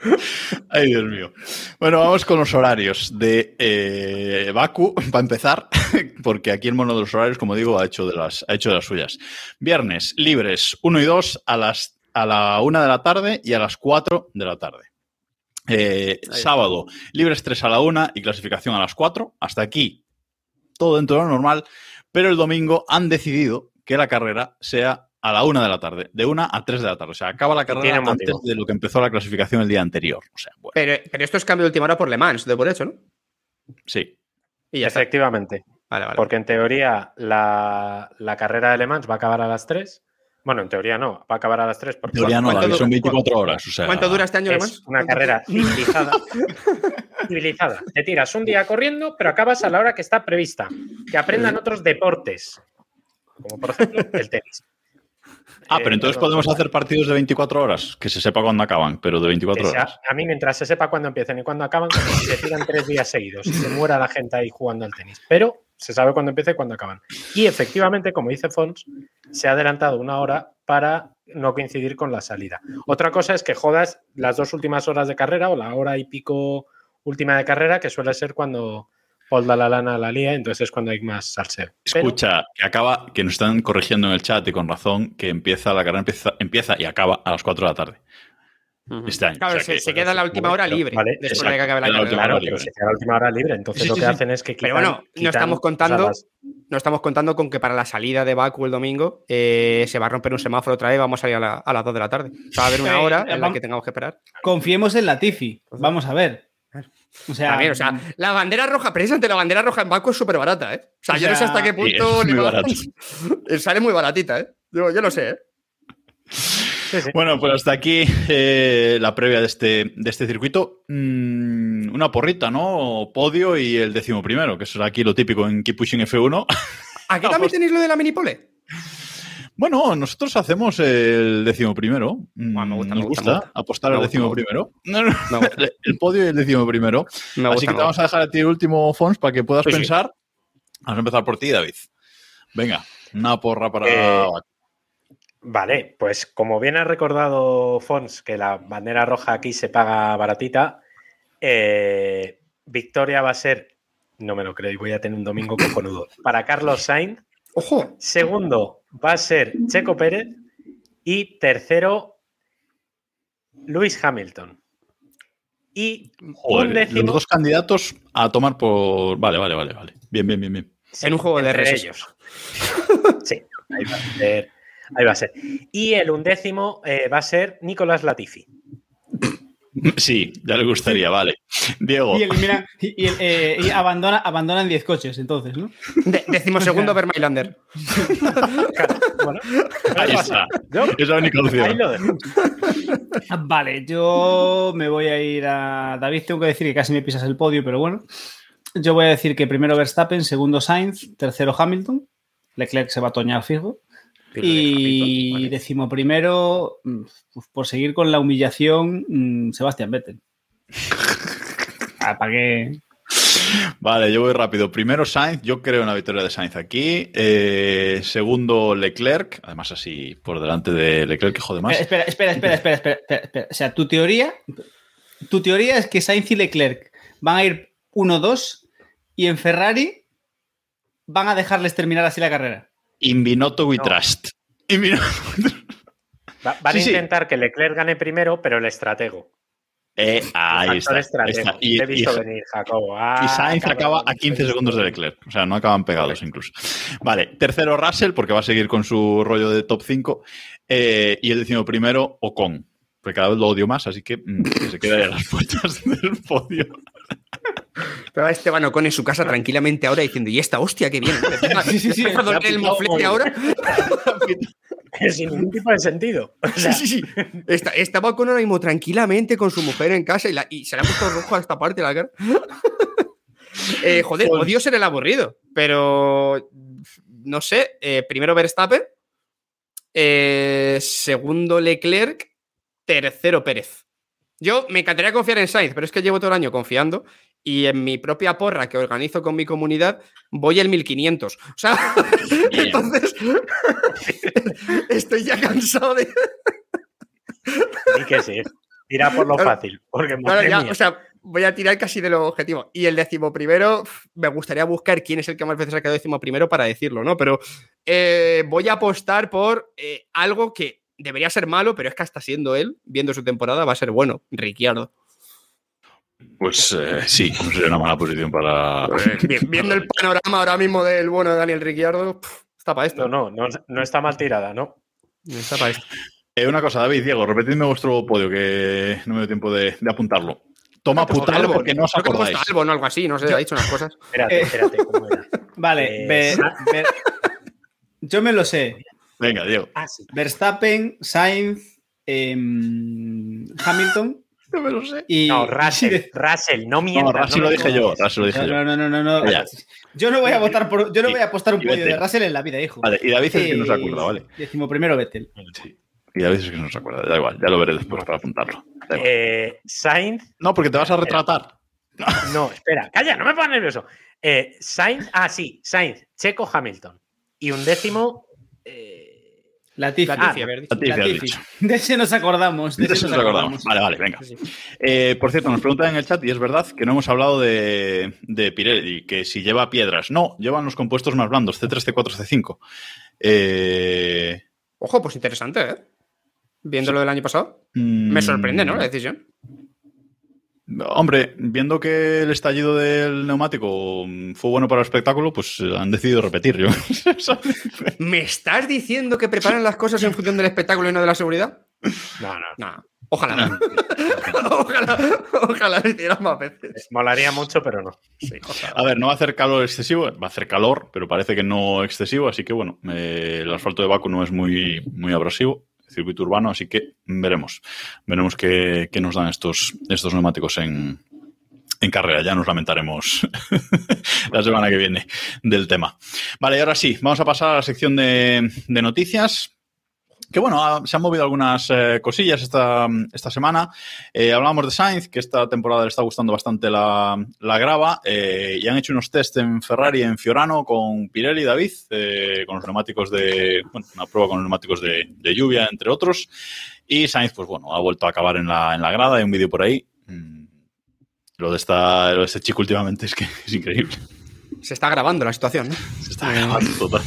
Ay, Dios mío. Bueno, vamos con los horarios de eh, Baku, para empezar, porque aquí el mono de los horarios, como digo, ha hecho de las, ha hecho de las suyas. Viernes, libres 1 y 2 a, las, a la 1 de la tarde y a las 4 de la tarde. Eh, sábado, libres 3 a la 1 y clasificación a las 4. Hasta aquí, todo dentro de lo normal, pero el domingo han decidido que la carrera sea a la 1 de la tarde, de 1 a 3 de la tarde. O sea, acaba la carrera antes motivo. de lo que empezó la clasificación el día anterior. O sea, bueno, Pero, pero esto es cambio de última hora por Le Mans, de por hecho, ¿no? sí. Y ya. Efectivamente. Vale, vale. Porque en teoría la, la carrera de Le Mans va a acabar a las 3. Bueno, en teoría no, va a acabar a las 3 porque Teoría no, ¿Cuánto David, du- son 24 horas. O sea, ¿Cuánto dura este año Le Mans? una carrera civilizada. civilizada. Te tiras un día corriendo, pero acabas a la hora que está prevista. Que aprendan otros deportes. Como por ejemplo el tenis. Ah, Eh, pero entonces todo- podemos hacer partidos de 24 horas, que se sepa cuándo acaban, pero de 24 que sea- horas. a mí, mientras se sepa cuándo empiezan y cuándo acaban, como si se tiran tres días seguidos y se muera la gente ahí jugando al tenis. Pero se sabe cuándo empieza y cuándo acaban. Y efectivamente, como dice Fons, se ha adelantado una hora para no coincidir con la salida. Otra cosa es que jodas las dos últimas horas de carrera o la hora y pico última de carrera, que suele ser cuando Paul da la lana a la lía, entonces es cuando hay más salseo. Pero- Escucha, que acaba, que nos están corrigiendo en el chat y con razón, que empieza la carrera empieza, empieza y acaba a las 4 de la tarde este año. Claro, O sea se, que- se queda la última hora libre vale, después exacto, de que acabe la la carrera. Claro, pero se queda la última hora libre, entonces Sí, lo que sí. hacen es que quitan, Pero bueno, no estamos contando- o sea, las- No estamos contando con que para la salida de Baku el domingo eh, se va a romper un semáforo otra vez y vamos a salir a, la- a las 2 de la tarde. O sea, va a haber una hora en la que tengamos que esperar. Confiemos en Latifi. Vamos a ver. O sea, o sea, la bandera roja, precisamente la bandera roja en Baku es súper barata, ¿eh? O sea, O yo no sé hasta qué punto. es le va- barato. Sale muy baratita, ¿eh? Yo, yo lo sé, ¿eh? Sí, sí. Bueno, pues hasta aquí eh, la previa de este, de este circuito. Mm, una porrita, ¿no? Podio y el décimo primero, que será aquí lo típico en Keep Pushing F1. ¿Aquí también tenéis lo de la minipole? Bueno, nosotros hacemos el décimo primero. Bueno, me gusta, Nos me gusta, gusta, me gusta. apostar Me al décimo primero. No, no, gusta. el podio y el décimo primero. Me Así que te vamos a dejar a ti el último, Fons, para que puedas Sí, sí. pensar. Vamos a empezar por ti, David. Venga, una porra para. Eh, Vale, pues como bien ha recordado Fons, que la bandera roja aquí se paga baratita, eh, victoria va a ser, no me lo creo, y voy a tener un domingo cojonudo, para Carlos Sainz. ¡Ojo! Segundo va a ser Checo Pérez. Y tercero, Luis Hamilton. Y Joder, un décimo, los dos candidatos a tomar por. Vale, vale, vale, vale. Bien, bien, bien, bien. en un juego de ellos. Sí, ahí va a ser. Ahí va a ser. Y el undécimo eh, va a ser Nicolás Latifi. Sí, ya le gustaría, vale. Diego. Y, elimina- y- y eh, y abandona, abandonan 10 coches, entonces, ¿no? De- decimosegundo Vermailander. Claro, bueno, Ahí está. Yo- Es la única ahí opción. lo dejo. Vale, yo me voy a ir a David. Tengo que decir que casi me pisas el podio, pero bueno. Yo voy a decir que primero Verstappen, segundo Sainz, tercero Hamilton. Leclerc se va a toñar fijo. Y Vale. decimoprimero, mm, pues por seguir con la humillación, mm, Sebastián Vettel. Ah, ¿Para qué? Vale, yo voy rápido. Primero Sainz, yo creo en la victoria de Sainz aquí. Eh, segundo Leclerc, además así por delante de Leclerc, que jode más. Espera, espera, espera, espera, espera, espera, espera. O sea, tu teoría, tu teoría es que Sainz y Leclerc van a ir 1-2 y en Ferrari van a dejarles terminar así la carrera. In Binotto we No. trust. Va- van Sí, a sí. intentar que Leclerc gane primero, pero el estratego. Eh, ahí está. estratego. está. Y, Te he visto y- venir, Jacobo. y Ah, Sainz cabrón, acaba a te he 15 visto segundos de. Leclerc. O sea, no acaban pegados incluso. Vale, tercero Russell, porque va a seguir con su rollo de top 5. eh, y el décimo primero, Ocon. Porque cada vez lo odio más, así que, mm, que se queda ahí a las puertas del podio. Pero Esteban Ocon en su casa tranquilamente ahora diciendo, ¿y esta hostia que viene? Sí, sí, sí. ¿Le empieza a doler el moflete ahora? Sin ningún tipo de sentido. O sea, Sí, sí, sí. Está- estaba Ocon ahora mismo tranquilamente con su mujer en casa y, la- y se le ha puesto rojo a esta parte de la cara. Eh, joder, odio ser el aburrido, pero no sé. eh, primero Verstappen, eh, segundo Leclerc, tercero Pérez. Yo me encantaría confiar en Sainz, pero es que llevo todo el año confiando y en mi propia porra que organizo con mi comunidad voy el 1500. O sea, entonces estoy ya cansado de... Ni que sí. Tira por lo fácil. Porque Claro, ya, o sea, voy a tirar casi de lo objetivo. Y el décimo primero, me gustaría buscar quién es el que más veces ha quedado décimo primero para decirlo, ¿no? Pero eh, voy a apostar por eh, algo que debería ser malo, pero es que hasta siendo él, viendo su temporada, va a ser bueno. Ricciardo. Pues eh, sí, no sería una mala posición para. Vi- viendo el panorama ahora mismo del bueno de Daniel Ricciardo, está para esto. No, no, no, no está mal tirada, ¿no? Está para esto. Eh, una cosa, David, Diego, repetidme vuestro podio, que no me dio tiempo de, de apuntarlo. Toma, Pues Albon. porque no os acordáis. Albon o algo así, no sé, ha dicho unas cosas. Espérate, Eh. espérate, ¿cómo era? Vale, Eh, ve- yo me lo sé. Venga, Diego. Ah, sí. Verstappen, Sainz, em, Hamilton No me lo sé. y... No, Russell, y- Russell, no No, mientas. Russell no lo me dije yo. Russell lo dije yo. No, no, no, no, no. Ya. Yo no voy a votar por, yo no Y- voy a apostar un y podio de. Russell en la vida, hijo. Vale, y David es que no se Eh, acuerda, ¿vale? Décimo primero Vettel. Sí. Y David es que no se acuerda, da igual, ya lo veré después para apuntarlo. Eh, Sainz, No, porque te vas a retratar. no, espera, calla, no me pongas nervioso. Eh, Sainz, ah, sí, Sainz, Checo, Hamilton. Y un décimo. eh, Latifi. Ah. Latifi has Latifi. dicho. De ese nos acordamos. De De ese nos acordamos. Vale, vale, venga. Eh, por cierto, nos preguntan en el chat, y es verdad, que no hemos hablado de, de Pirelli, que si lleva piedras. No, llevan los compuestos más blandos, C3, C4, C5. Eh, Ojo, pues interesante, ¿eh? Viendo lo del año pasado. mm, Me sorprende, ¿no? La decisión. Hombre, viendo que el estallido del neumático fue bueno para el espectáculo, pues eh, han decidido repetir. Yo. ¿Me estás diciendo que preparan las cosas en función del espectáculo y no de la seguridad? no, no. No. Ojalá. ojalá. Ojalá lo hicieran más veces. Molaría mucho, pero no. A ver, no va a hacer calor excesivo, va a hacer calor, pero parece que no excesivo, así que bueno, eh, el asfalto de Baku no es muy, muy abrasivo, circuito urbano, así que veremos. Veremos qué, qué nos dan estos, estos neumáticos en, en carrera. Ya nos lamentaremos la semana que viene del tema. Vale, y ahora sí, vamos a pasar a la sección de, de noticias. Que bueno, ha- se han movido algunas eh, cosillas esta, esta semana. Eh, hablábamos de Sainz, que esta temporada le está gustando bastante la, la grava, eh, y han hecho unos test en Ferrari, en Fiorano, con Pirelli y David, eh, con los neumáticos de, bueno, una prueba con los neumáticos de, de lluvia, entre otros. Y Sainz, pues bueno, ha vuelto a acabar en la, en la grada, hay un vídeo por ahí. Mm, Lo de, esta, lo de este chico últimamente es que es increíble. Se está grabando la situación, ¿no? Se está grabando total.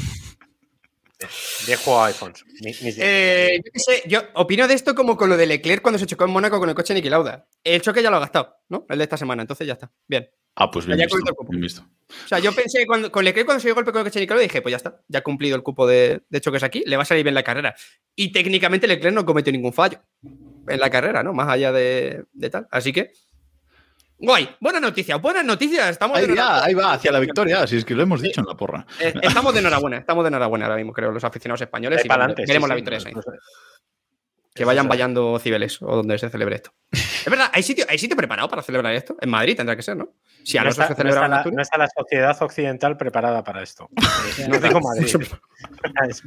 IPhones. Mis- mis- Eh, yo qué sé, yo opino de esto como con lo de Leclerc cuando se chocó en Mónaco con el coche de Niki Lauda. El choque ya lo ha gastado, ¿no? El de esta semana, entonces ya está. Bien. Ah, pues bien Ya visto, cubierto el cupo. bien visto. O sea, yo pensé, cuando, con Leclerc cuando se dio golpe con el coche de Nicaragua, dije, pues ya está, ya ha cumplido el cupo de, de choques aquí, le va a salir bien la carrera. Y técnicamente Leclerc no cometió ningún fallo en la carrera, ¿no? Más allá de, de tal. Así que, guay, buena noticia, buenas noticias, estamos Ahí de va, enhorabuena. ahí va, hacia la victoria, si es que lo hemos dicho en la porra. Eh, Estamos de enhorabuena, estamos de enhorabuena ahora mismo, creo, los aficionados españoles. Ahí y para adelante. sí, la victoria no- no- Que vayan es. vayando Cibeles o donde se celebre esto. Es verdad, ¿hay sitio, ¿hay sitio preparado para celebrar esto? En Madrid tendrá que ser, ¿no? Si No Alonso está, se no celebra está la, no está la sociedad occidental preparada para esto. Eh, no digo Madrid. es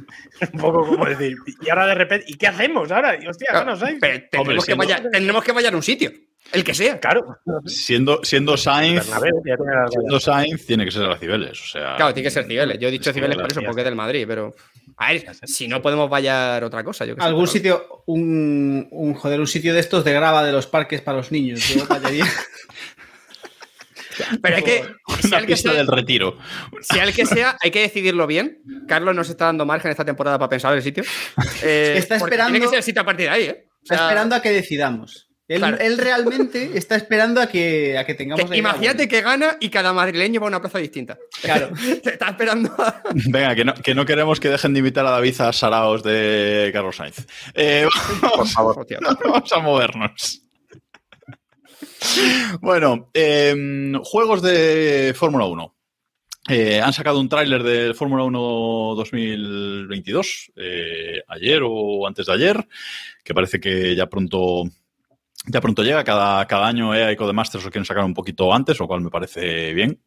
un poco como decir, y ahora de repente, ¿y qué hacemos ahora? Hostia, Claro, no sé. pero tendremos, que vaya- tendremos que vayar a un sitio, el que sea. Claro, Siendo, siendo Sainz, Bernabéu, ya tiene la- siendo Sainz, tiene que ser a Cibeles. O sea, Claro, tiene que ser Cibeles. Yo he dicho Cibeles por eso, porque es del Madrid, pero. A ver, si no podemos vallar otra cosa. Yo Algún pero- sitio, un, un, joder, un sitio de estos de grava de los parques para los niños. Yo. Pero hay que. Si una al que, pista sea, del retiro. si al que sea, hay que decidirlo bien. Carlos nos está dando margen esta temporada para pensar el sitio. Eh, Está esperando- Tiene que ser el sitio a partir de ahí, ¿eh? O Está sea, esperando a que decidamos. Él, Claro. él realmente está esperando a que, a que tengamos. que imagínate que gana y cada madrileño va a una plaza distinta. Claro. está esperando a. Venga, que no, que no queremos que dejen de invitar a David a Saraos de Carlos Sainz. Eh, Por favor. Vamos a movernos. Bueno, eh, juegos de Fórmula 1. Eh, han sacado un tráiler del Fórmula 1 2022 eh, ayer o antes de ayer, que parece que ya pronto ya pronto llega. Cada, cada año EA y Codemasters lo quieren sacar un poquito antes, lo cual me parece bien.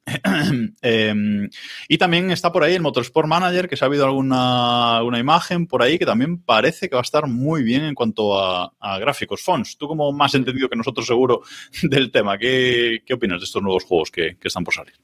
Eh, y también está por ahí el Motorsport Manager, que se ha habido alguna, imagen por ahí que también parece que va a estar muy bien en cuanto a, a gráficos. Fons, tú como más entendido que nosotros seguro del tema, ¿qué, qué opinas de estos nuevos juegos que, que están por salir?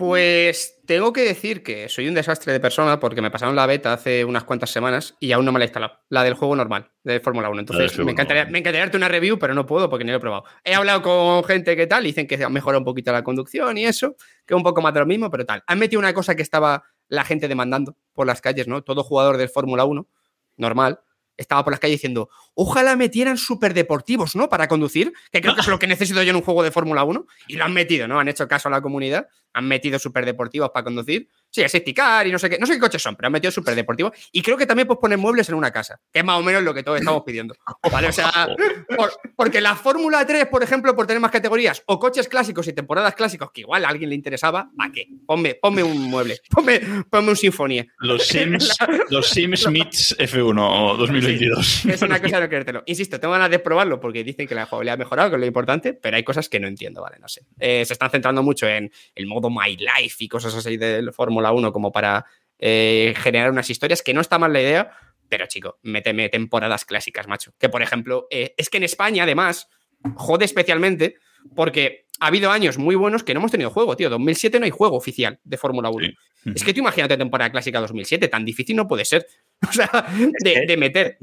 Pues tengo que decir que soy un desastre de persona porque me pasaron la beta hace unas cuantas semanas y aún no me la he instalado. La del juego normal, de Fórmula 1. Entonces, me encantaría, 1. me encantaría darte una review, pero no puedo porque ni lo he probado. He hablado con gente que tal, dicen que ha mejorado un poquito la conducción y eso, que un poco más de lo mismo, pero tal. Han metido una cosa que estaba la gente demandando por las calles, ¿no? Todo jugador del Fórmula 1, normal, estaba por las calles diciendo, ojalá metieran superdeportivos, ¿no? Para conducir, que creo que es lo que necesito yo en un juego de Fórmula 1. Y lo han metido, ¿no? Han hecho caso a la comunidad, han metido superdeportivos para conducir. Sí, es safety car y no sé qué, no sé qué coches son, pero han metido superdeportivos. Y creo que también pues poner muebles en una casa, que es más o menos lo que todos estamos pidiendo. ¿Vale? O sea, por- porque la Fórmula 3, por ejemplo, por tener más categorías, o coches clásicos y temporadas clásicos, que igual a alguien le interesaba, ¿para qué? Ponme, ponme un mueble, ponme, ponme un sinfonía. Los Sims, los Sims Meets F1 2022. Es una cosa de no creértelo. Insisto, tengo ganas de probarlo porque dicen que la jugabilidad ha mejorado, que es lo importante, pero hay cosas que no entiendo, ¿vale? No sé. Eh, se están centrando mucho en el modo My Life y cosas así de Fórmula 1 como para eh, generar unas historias, que no está mal la idea, pero chico, méteme temporadas clásicas, macho. Que por ejemplo, eh, es que en España, además, jode especialmente porque ha habido años muy buenos que no hemos tenido juego, tío. 2007 no hay juego oficial de Fórmula 1. Sí. Es que tú imagínate temporada clásica 2007, tan difícil no puede ser. O sea, de, meter.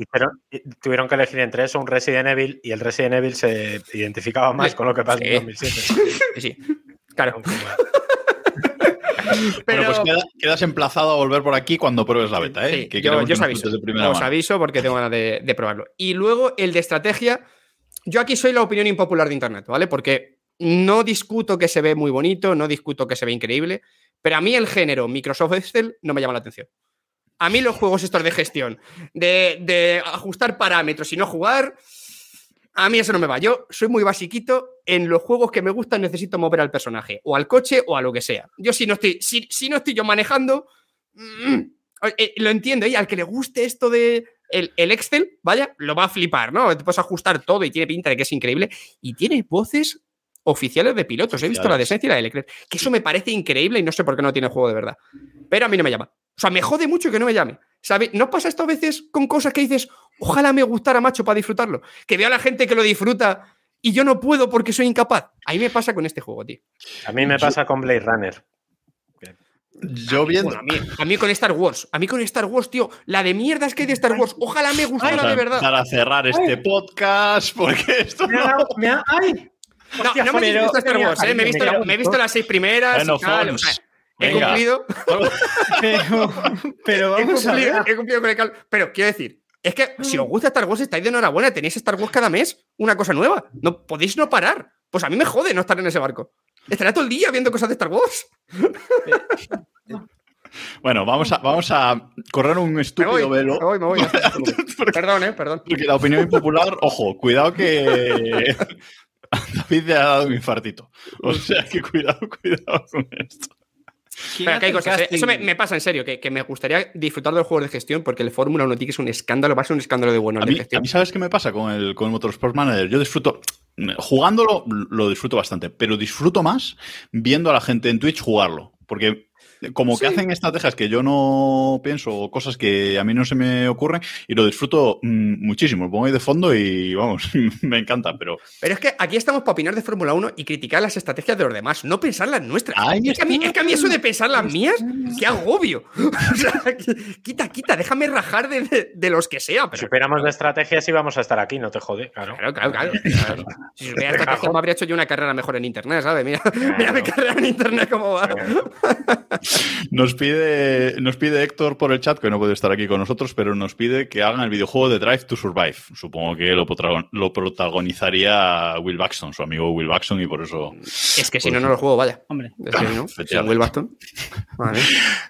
Tuvieron que elegir entre eso un Resident Evil y el Resident Evil se identificaba más con lo que pasó en 2007. Sí, sí. Claro. Bueno, Pero- pues queda- quedas emplazado a volver por aquí cuando pruebes la beta, ¿eh? Sí, que yo, os aviso. Os mano. aviso porque tengo ganas de, de probarlo. Y luego el de estrategia. Yo aquí soy la opinión impopular de Internet, ¿vale? Porque no discuto que se ve muy bonito, no discuto que se ve increíble, pero a mí el género Microsoft Excel no me llama la atención. A mí los juegos estos de gestión, de, de ajustar parámetros y no jugar, a mí eso no me va. Yo soy muy basiquito. En los juegos que me gustan necesito mover al personaje, o al coche, o a lo que sea. Yo si no estoy, si, si no estoy yo manejando, mm, eh, lo entiendo. Y al que le guste esto de el, el Excel, vaya, lo va a flipar, ¿no? Te puedes ajustar todo y tiene pinta de que es increíble. Y tiene voces oficiales de pilotos. He visto la de Oficiales. Sainz y la de Leclerc. Que eso me parece increíble y no sé por qué no tiene juego de verdad. Pero a mí no me llama. O sea, me jode mucho que no me llame. ¿Sabe? ¿No pasa esto a veces con cosas que dices, ojalá me gustara, macho, para disfrutarlo? Que veo a la gente que lo disfruta y yo no puedo porque soy incapaz. A mí me pasa con este juego, tío. A mí me pasa con Blade Runner. Yo viendo. Bueno, a, mí, a mí con Star Wars. A mí con Star Wars, tío. La de mierdas que hay de Star Wars. Ojalá me gustara a de verdad. empezar a cerrar este podcast porque esto Me ha no. me ha- ¡Ay! No, Hostia, no me he visto Star Wars, ¿eh? me, he visto, me he las seis primeras Bueno, y tal. o Fons, sea, he venga. cumplido. Pero, pero He vamos a ver. he cumplido con el cal- Pero quiero decir, es que si os gusta Star Wars, estáis de enhorabuena. Tenéis Star Wars cada mes, una cosa nueva. No podéis no parar. Pues a mí me jode no estar en ese barco. Estará todo el día viendo cosas de Star Wars. Bueno, vamos a, vamos a correr un Me estúpido voy, me velo. voy, me voy. Perdón, eh, perdón. Porque la opinión impopular, ojo, cuidado que David te ha dado un infartito. O sea que cuidado, cuidado con esto. Pero que hay cosas, eh, Eso me, me pasa en serio, que, que me gustaría disfrutar de los juegos de gestión porque el Fórmula 1 Ticket es un escándalo, va a ser un escándalo de bueno A de mí, gestión. a mí, ¿sabes qué me pasa con el, con el Motorsport Manager? Yo disfruto, jugándolo lo disfruto bastante, pero disfruto más viendo a la gente en Twitch jugarlo. Porque como que hacen estrategias que yo no pienso, o cosas que a mí no se me ocurren, y lo disfruto mm, muchísimo. Lo pongo ahí de fondo y vamos, me encanta, pero Pero es que aquí estamos para opinar de Fórmula 1 y criticar las estrategias de los demás, no pensar las nuestras. Es, que a mí, es que a mí eso de pensar las mías, qué agobio. O sea, quita, quita, déjame rajar de, de- de los que sea. Si Pero, supiéramos de estrategias íbamos a estar aquí, no te jode, claro. claro, claro, claro. claro. Si supiera estrategias, me habría hecho yo una carrera mejor en internet, ¿sabes? Mira, mira mi carrera en internet cómo va. Nos pide, nos pide Héctor por el chat, que no puede estar aquí con nosotros, pero nos pide que hagan el videojuego de Drive to Survive. Supongo que lo, lo protagonizaría Will Baxton, su amigo Will Baxton, y por eso Es que si no, no lo juego, vaya. Hombre. Es que no, sin. Will Baston. Vale.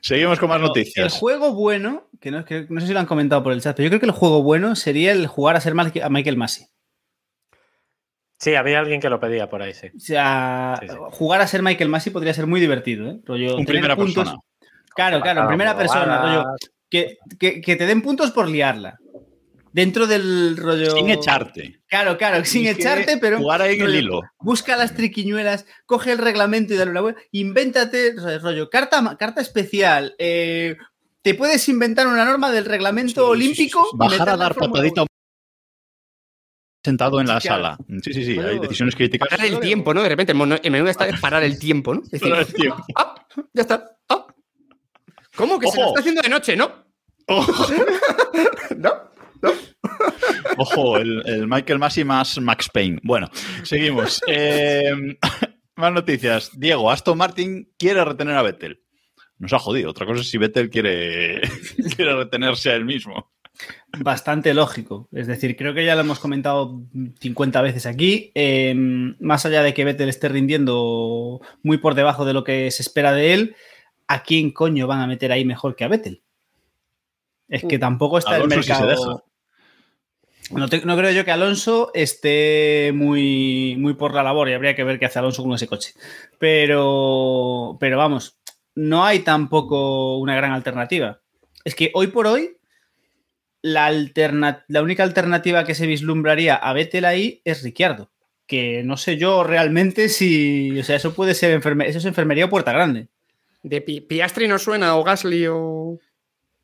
seguimos con más El noticias. juego bueno, que no, que no sé si lo han comentado por el chat, pero yo creo que el juego bueno sería el jugar a ser Mal- a Michael Massey. Sí, había alguien que lo pedía por ahí, sí. O sea, Sí, sí. jugar a ser Michael Massey podría ser muy divertido, ¿eh? Rollo, Un tener primera puntos- persona. Claro, claro, en primera persona, rollo, que, que- que te den puntos por liarla. Dentro del rollo. Sin echarte. Claro, claro, sin Y echarte, pero. Jugar ahí en el hilo. Busca las triquiñuelas, coge el reglamento y dale una vuelta. Invéntate, rollo, carta, carta especial. eh, te puedes inventar una norma del reglamento olímpico. Bajar a dar en patadita sentado en la Sí, sala. Sí, sí, sí, hay decisiones críticas. Parar el tiempo, ¿no? De repente el, mono- el menú está es parar el tiempo, ¿no? Decir, Parar el tiempo. ah, ya está. ah. ¿Cómo que se lo Ojo. está haciendo de noche, no? Ojo, ¿No? ojo, el, el Michael Massey más Max Payne. Bueno, seguimos. Eh, más noticias. Diego, Aston Martin quiere retener a Vettel. Nos ha jodido. Otra cosa es si Vettel quiere, quiere retenerse a él mismo. Bastante lógico. Es decir, creo que ya lo hemos comentado 50 veces aquí. Eh, más allá de que Vettel esté rindiendo muy por debajo de lo que se espera de él, ¿a quién coño van a meter ahí mejor que a Vettel? Es que tampoco está el Alonso mercado. No, te- no creo yo que Alonso esté muy, muy por la labor y habría que ver qué hace Alonso con ese coche. Pero, pero vamos, no hay tampoco una gran alternativa. Es que hoy por hoy, la, alterna- la única alternativa que se vislumbraría a Vettel ahí es Ricciardo. Que no sé yo realmente si. O sea, eso puede ser enferme- eso es enfermería o puerta grande. De Pi- Piastri no suena, o Gasly, o.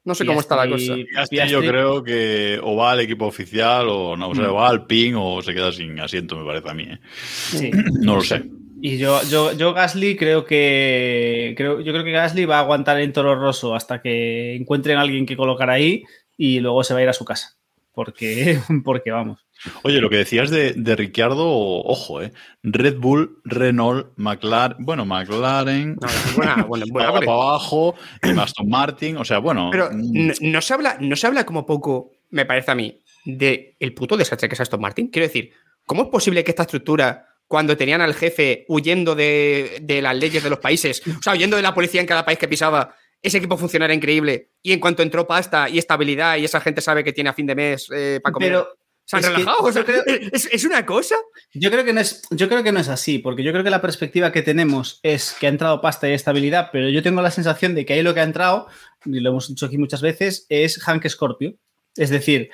No sé cómo está la cosa. Piastri- Piastri yo creo que o va al equipo oficial o no, o sea, Mm. va al PIN o se queda sin asiento, me parece a mí. ¿eh? Sí. No lo sé. Y yo, yo, yo Gasly creo que. Creo, yo creo que Gasly va a aguantar en Toro Rosso hasta que encuentren a alguien que colocar ahí y luego se va a ir a su casa. Porque, porque vamos. Oye, lo que decías de, de Ricciardo, ojo, ¿eh? Red Bull, Renault, McLaren, bueno, McLaren, No, buena, buena, buena, para, vale. abajo, y Aston Martin, o sea, bueno. Pero mm, no, no se habla, no se habla como poco, me parece a mí, de el puto desastre que es Aston Martin. Quiero decir, ¿cómo es posible que esta estructura, cuando tenían al jefe huyendo de, de las leyes de los países, o sea, huyendo de la policía en cada país que pisaba, ese equipo funcionara increíble? Y en cuanto entró pasta y estabilidad y esa gente sabe que tiene a fin de mes eh, para comer, Pero se han es que relajado. O sea, yo creo- es, es una cosa. yo creo, que no es, yo creo que no es así, porque yo creo que la perspectiva que tenemos es que ha entrado pasta y estabilidad, pero yo tengo la sensación de que ahí lo que ha entrado, y lo hemos dicho aquí muchas veces, es Hank Scorpio. Es decir,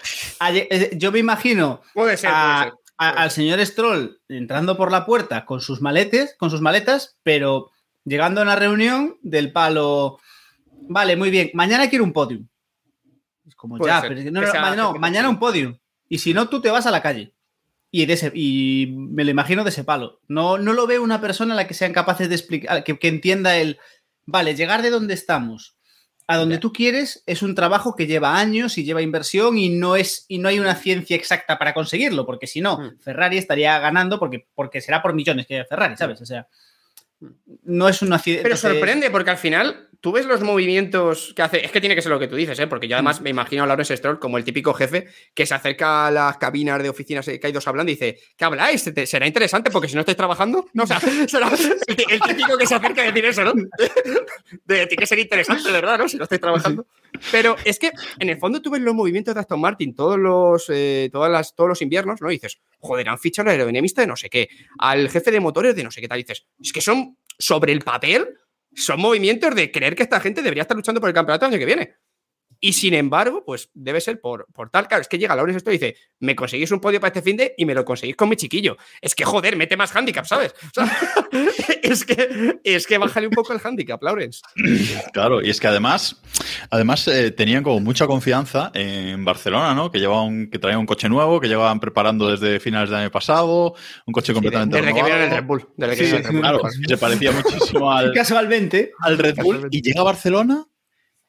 eh, yo me imagino Puede ser, a- puede ser. a- al señor Stroll entrando por la puerta con sus maletes, con sus maletas, pero llegando a una reunión del palo. Vale, muy bien. Mañana quiero un podium. Es como Puede ya, ser. pero no, sea mañana un podium. Y si no, tú te vas a la calle. Y, de ese, y me lo imagino de ese palo. No, no lo veo una persona a la que sean capaces de explicar, que, que entienda el. Vale, llegar de donde estamos a donde Ya. tú quieres es un trabajo que lleva años y lleva inversión y no es y no hay una ciencia exacta para conseguirlo, porque si no, Mm. Ferrari estaría ganando porque, porque será por millones que haya Ferrari, ¿sabes? O sea, no es un accidente. Pero sorprende, porque al final tú ves los movimientos que hace. Es que tiene que ser lo que tú dices, ¿eh? porque yo además me imagino a Lawrence Stroll como el típico jefe que se acerca a las cabinas de oficinas que hay dos hablando y dice: ¿Qué habláis? Será interesante porque si no estáis trabajando. No, o sea, será el, tí- el típico que se acerca a decir eso, ¿no? De, tiene que ser interesante, ¿verdad? ¿no? Si no estáis trabajando. Pero es que en el fondo tú ves los movimientos de Aston Martin todos los, eh, todas las, todos los inviernos, ¿no? Y dices, joder, han fichado al aerodinámica de no sé qué, al jefe de motores de no sé qué tal. Y dices, es que son sobre el papel son movimientos de creer que esta gente debería estar luchando por el campeonato el año que viene. Y sin embargo, pues debe ser por, por tal. Claro, es que llega Lawrence esto y dice: Me conseguís un podio para este fin de y me lo conseguís con mi chiquillo. Es que joder, mete más handicap, ¿sabes? O sea, es, que, es que bájale un poco el handicap, Lawrence. Claro, y es que además, además eh, tenían como mucha confianza en Barcelona, ¿no? Que llevaban, que traían un coche nuevo, que llevaban preparando desde finales del año pasado, un coche completamente Desde que vieron el Red Bull. Desde que Sí, vieron el Red Bull. claro, se parecía muchísimo al, Casualmente. al Red Bull y llega a Barcelona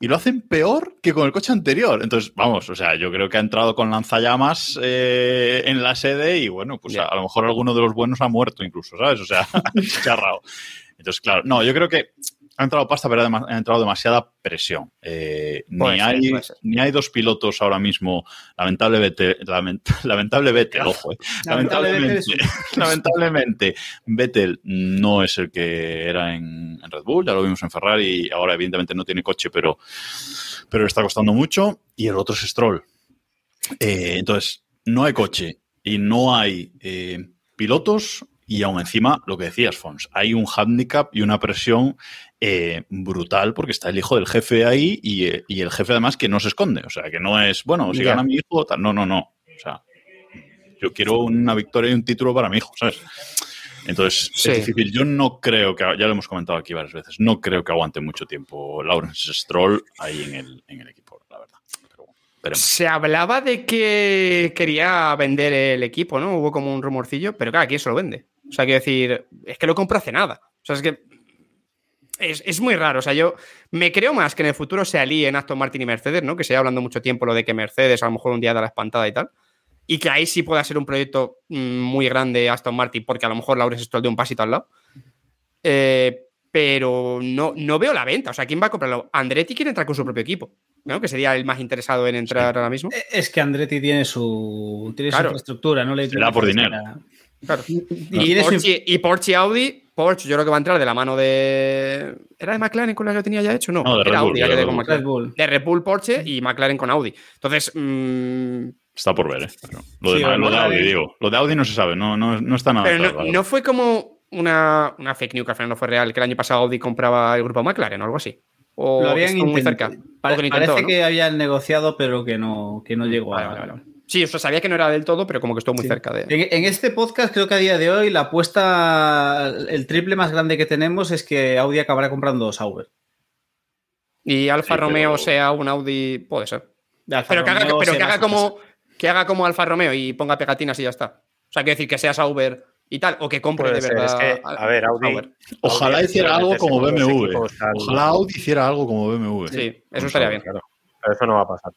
y lo hacen peor que con el coche anterior. Entonces, vamos, o sea, yo creo que ha entrado con lanzallamas eh, en la sede y bueno, pues a, a lo mejor alguno de los buenos ha muerto incluso, ¿sabes? O sea, charrao. Entonces, claro, no, yo creo que ha entrado pasta, pero ha entrado demasiada presión. Eh, ni, hay, ni dos pilotos ahora mismo, lamentable Vettel, lament- lamentable Vettel, ojo, eh. Lamentablemente, lamentablemente Vettel no es el que era en, en Red Bull, ya lo vimos en Ferrari, y ahora evidentemente no tiene coche, pero, pero le está costando mucho, y el otro es Stroll. Eh, entonces, no hay coche y no hay pilotos y aún encima, lo que decías, Fons, hay un handicap y una presión eh, brutal porque está el hijo del jefe ahí y, eh, y el jefe además que no se esconde. O sea, que no es, bueno, si gana mi hijo, tal. No, no, no. O sea, yo quiero una victoria y un título para mi hijo, ¿sabes? Entonces, Sí. es difícil. Yo no creo que, ya lo hemos comentado aquí varias veces, no creo que aguante mucho tiempo Lawrence Stroll ahí en el, en el equipo, la verdad. Pero bueno, veremos. Se hablaba de que quería vender el equipo, ¿no? Hubo como un rumorcillo, pero claro, ¿quién se lo vende? O sea, quiero decir, es que lo compro hace nada. O sea, es que es, es muy raro. O sea, yo me creo más que en el futuro se alíen Aston Martin y Mercedes, ¿no? Que se lleva hablando mucho tiempo lo de que Mercedes a lo mejor un día da la espantada y tal. Y que ahí sí pueda ser un proyecto mm, muy grande Aston Martin, porque a lo mejor Lawrence Stroll de un pasito al lado. Eh, pero no, no veo la venta. O sea, ¿quién va a comprarlo? Andretti quiere entrar con su propio equipo, ¿no? Que sería el más interesado en entrar ahora mismo. Es que Andretti tiene su, tiene Claro. su infraestructura, no le Será por dinero. Claro. Y, Porsche, y Porsche y Audi, Porsche yo creo que va a entrar de la mano de... ¿Era de McLaren con la que tenía ya hecho? No, No, de Red era Bull, Audi, de ya quedé Red con Bull. McLaren. Red Bull. De Red Bull, Porsche y McLaren con Audi. Entonces, mm, Está por ver, ¿eh? Pero lo, de, Sí, lo de bueno, Audi, digo. Lo de Audi no se sabe, no, no, no está nada pero claro, no, fue como una, una fake news que al final no fue real, que el año pasado Audi compraba el grupo McLaren o algo así. O lo habían muy intentado. cerca. Pare- O que lo intentó, parece ¿no? que habían negociado, pero que no, que no llegó Vale, a. vale, vale. Sí, o sea, sabía que no era del todo, pero como que estuvo muy Sí. cerca de... En, en este podcast, creo que a día de hoy la apuesta, el triple más grande que tenemos es que Audi acabará comprando Sauber. Y Alfa Sí, Romeo pero- sea un Audi, puede ser. Pero que haga, pero que como que haga como Alfa Romeo y ponga pegatinas y ya está. O sea, quiero decir que sea Sauber y tal, o que compre Puede de ser, verdad. es que, a ver, Audi- Sauber. Ojalá Audi hiciera algo como BMW. equipos Ojalá Audi hiciera algo como BMW. Sí, eso estaría bien. Claro, pero eso no va a pasar.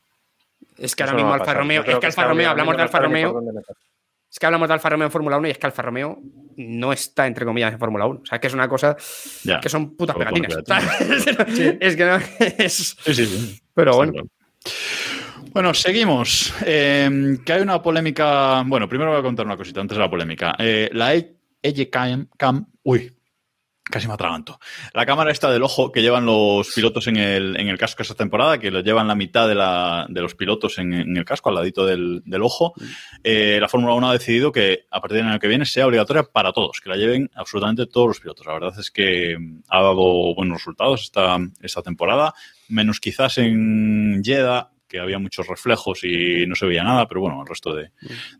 Es que ahora Eso mismo Alfa. Romeo, es que Alfa Audi Romeo, hablamos de Alfa Romeo, es que hablamos de Alfa Romeo en Fórmula 1 y es que Alfa Romeo no está entre comillas en Fórmula 1. O sea, que es una cosa Ya. que son putas pegatinas. es que no es. Sí, sí, sí. Pero Está bueno. claro. Bueno, seguimos. Eh, que hay una polémica. Bueno, primero voy a contar una cosita antes de la polémica. Eh, la Edge Cam, Cam- Uy, casi me atraganto. La cámara esta del ojo que llevan los pilotos en el, en el casco esta temporada, que lo llevan la mitad de, la- de los pilotos en, en el casco, al ladito del, del ojo. Eh, la Fórmula 1 ha decidido que a partir del año que viene sea obligatoria para todos, que la lleven absolutamente todos los pilotos. La verdad es que ha dado buenos resultados esta, esta temporada, menos quizás en Jeddah, que había muchos reflejos y no se veía nada, pero bueno, el resto de,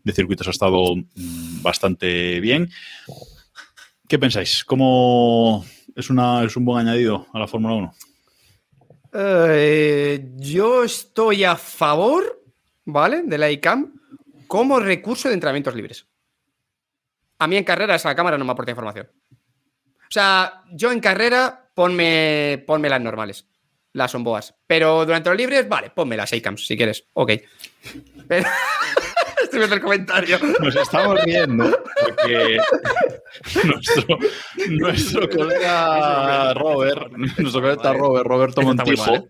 de circuitos ha estado mm, bastante bien. ¿Qué pensáis? ¿Cómo es, una, es un buen añadido a la Fórmula 1? Eh, yo estoy a favor, ¿vale? De la ICAM como recurso de entrenamientos libres. A mí en carrera esa cámara no me aporta información. O sea, yo en carrera ponme, ponme las normales, las onboas. Pero durante los libres, vale, ponme las ICAMs si quieres. Ok. Pero, Estoy viendo el comentario. Nos estamos riendo porque nuestro, nuestro colega Robert, nuestro colega Robert, Roberto muy Montijo, mal,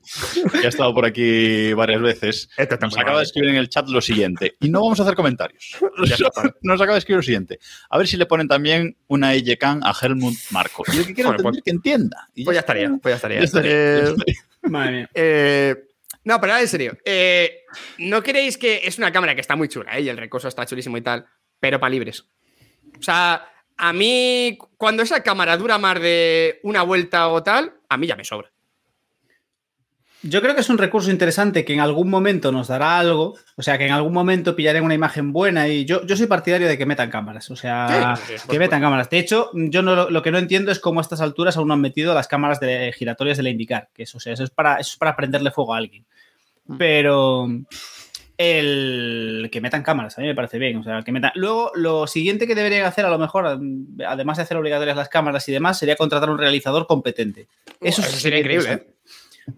que ha estado por aquí varias veces, Esto está nos acaba mal. de escribir en el chat lo siguiente. Y no vamos a hacer comentarios. Nos acaba de escribir lo siguiente. A ver si le ponen también una Eyecan a Helmut Marco. Y el que quiera Bueno, entender, que entienda. Y Pues ya estaría, pues ya estaría. Ya estaría, Eh, ya estaría. Madre mía. Eh, no, pero ahora en serio. eh, ¿No creéis que es una cámara que está muy chula, eh, y el recoso está chulísimo y tal, pero para libres? O sea, a mí, cuando esa cámara dura más de una vuelta o tal, a mí ya me sobra. Yo creo que es un recurso interesante que en algún momento nos dará algo. O sea, que en algún momento pillaré una imagen buena. Y yo, yo soy partidario de que metan cámaras. O sea, Sí, que metan cámaras. De hecho, yo no, lo- que no entiendo es cómo a estas alturas aún no han metido las cámaras de, giratorias de la IndyCar. Que eso, o sea, eso es para, eso es para prenderle fuego a alguien. Pero el que metan cámaras, a mí me parece bien. O sea, que metan. Luego, lo siguiente que deberían hacer, a lo mejor, además de hacer obligatorias las cámaras y demás, sería contratar un realizador competente. Eso, Eso sería increíble. ¿eh?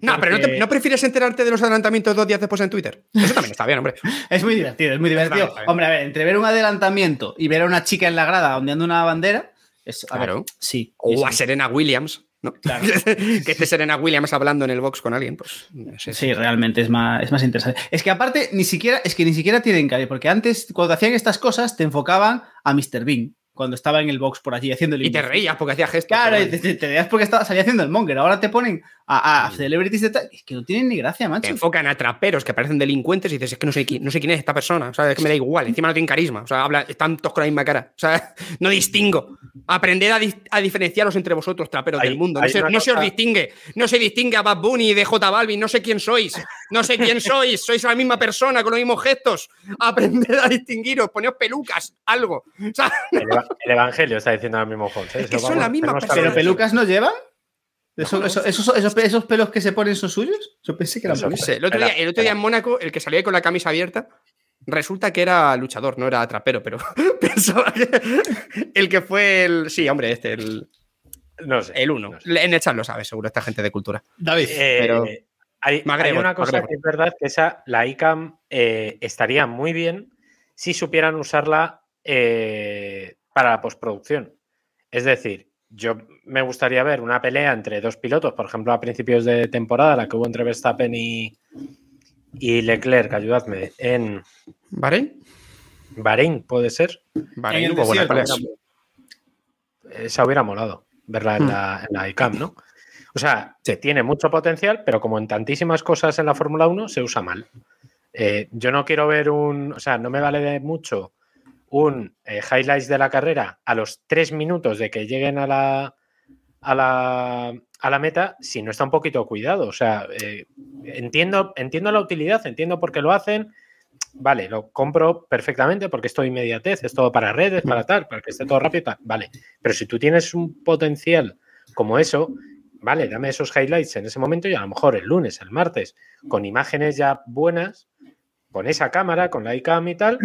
No, pero ¿no, te- Porque- ¿no prefieres enterarte de los adelantamientos dos días después en Twitter? Eso también está bien, hombre. Es muy divertido, es muy divertido. Bien. Hombre, a ver, entre ver un adelantamiento y ver a una chica en la grada ondeando una bandera, es, a ver, Claro. sí. O a Serena Williams, ¿no? Claro. que esté Serena Williams hablando en el box con alguien, pues. no sé. Sí, realmente es más, es más interesante. Es que aparte, ni siquiera, es que ni siquiera tienen calle, porque antes, cuando hacían estas cosas, te enfocaban a Mr. Bean, cuando estaba en el box por allí haciendo el Y te reías porque hacía gestos. Claro, y te, te, te veías porque estaba, salía haciendo el monger. Ahora te ponen a, a celebrities de tal. Es que no tienen ni gracia, Te macho. enfocan a traperos que parecen delincuentes y dices, es que no sé, qui- no sé quién es esta persona. O sea, es que me da igual. Encima no tienen carisma. O sea, habla, están todos con la misma cara. O sea, no distingo. Aprended a, diferenciaros entre vosotros, traperos Hay- del mundo. No, se, no se os distingue. No se distingue a Bad Bunny de J Balvin. No sé quién sois. No sé quién sois. Sois la misma persona con los mismos gestos. Aprended a distinguiros. Poneos pelucas. Algo. O sea, El, eva- el Evangelio está diciendo ahora mismo Fons. ¿eh? Es que son la misma persona. ¿Pero pelucas no llevan? ¿Eso- eso- esos, esos, esos pelos que se ponen son suyos? Yo pensé que eran no sé. El otro, día, el otro día en Mónaco, el que salía con la camisa abierta, resulta que era luchador, no era trapero, pero pensaba que el que fue el. Sí, hombre, este, el, No sé. el uno. no sé. En el chat lo sabe, seguro, esta gente de cultura. David, Eh, Pero- hay, una cosa que es verdad que esa, la ICAM eh, estaría muy bien si supieran usarla eh, para la postproducción. Es decir, yo me gustaría ver una pelea entre dos pilotos, por ejemplo, a principios de temporada, la que hubo entre Verstappen y, y Leclerc, ayudadme, en ¿Bahrein? Bahrein, puede ser. Bahrein En el hubo buena pelea. Esa hubiera molado verla en la, en la ICAM, ¿no? O sea, Sí. tiene mucho potencial, pero como en tantísimas cosas en la Fórmula 1, se usa mal. Eh, yo no quiero ver un. O sea, no me vale de mucho un eh, highlights de la carrera a los tres minutos de que lleguen a la, a la, a la meta si no está un poquito cuidado. O sea, eh, entiendo, entiendo la utilidad, entiendo por qué lo hacen. Vale, lo compro perfectamente porque esto de inmediatez, es todo para redes, para tal, para que esté todo rápido. tal. Vale, pero si tú tienes un potencial como eso, vale, dame esos highlights en ese momento y a lo mejor el lunes, el martes, con imágenes ya buenas, con esa cámara, con la iCam y tal,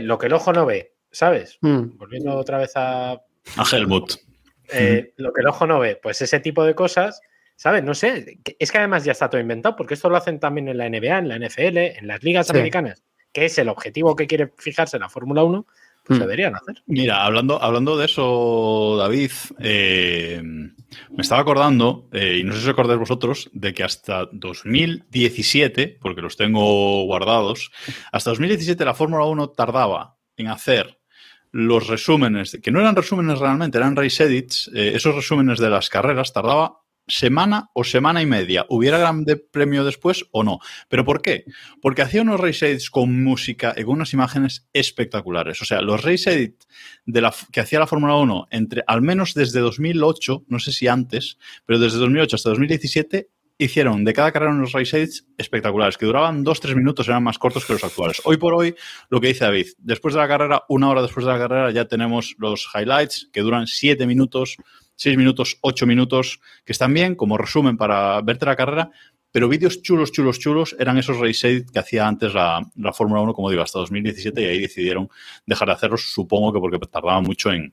lo que el ojo no ve, ¿sabes? Mm. Volviendo otra vez a a Helmut. eh, lo que el ojo no ve, pues ese tipo de cosas, ¿sabes? No sé, es que además ya está todo inventado, porque esto lo hacen también en la NBA, en la NFL, en las ligas Sí. americanas, que es el objetivo que quiere fijarse la Fórmula 1, pues deberían hacer. Mira, hablando, hablando de eso, David, eh, me estaba acordando, eh, y no sé si os acordáis vosotros, de que hasta 2017, porque los tengo guardados, hasta 2017 la Fórmula 1 tardaba en hacer los resúmenes, que no eran resúmenes realmente, eran race edits, eh, esos resúmenes de las carreras tardaba semana o semana y media, hubiera gran premio después o no. ¿Pero por qué? Porque hacía unos race edits con música y con unas imágenes espectaculares. O sea, los race edits de la, que hacía la Fórmula 1 entre, al menos desde 2008, no sé si antes, pero desde 2008 hasta 2017 hicieron de cada carrera unos race edits espectaculares, que duraban dos, tres minutos, eran más cortos que los actuales. Hoy por hoy, lo que dice David, después de la carrera, una hora después de la carrera, ya tenemos los highlights que duran siete minutos, seis minutos, ocho minutos, que están bien como resumen para verte la carrera, pero vídeos chulos, chulos, chulos eran esos race que hacía antes la, la Fórmula 1, como digo, hasta 2017 y ahí decidieron dejar de hacerlos, supongo que porque tardaba mucho en,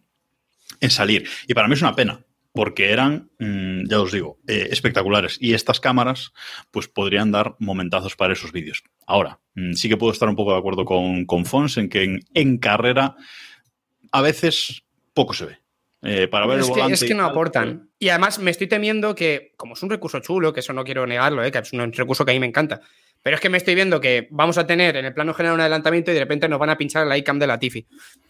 en salir. Y para mí es una pena, porque eran, mm, ya os digo, eh, espectaculares. Y estas cámaras, pues podrían dar momentazos para esos vídeos. Ahora, mm, sí que puedo estar un poco de acuerdo con, con Fons en que en carrera a veces poco se ve. Eh, para ver es, el que, es que no aportan. Y además me estoy temiendo que, como es un recurso chulo, que eso no quiero negarlo, ¿eh? que es un recurso que a mí me encanta, pero es que me estoy viendo que vamos a tener en el plano general un adelantamiento y de repente nos van a pinchar la iCam de la Tifi.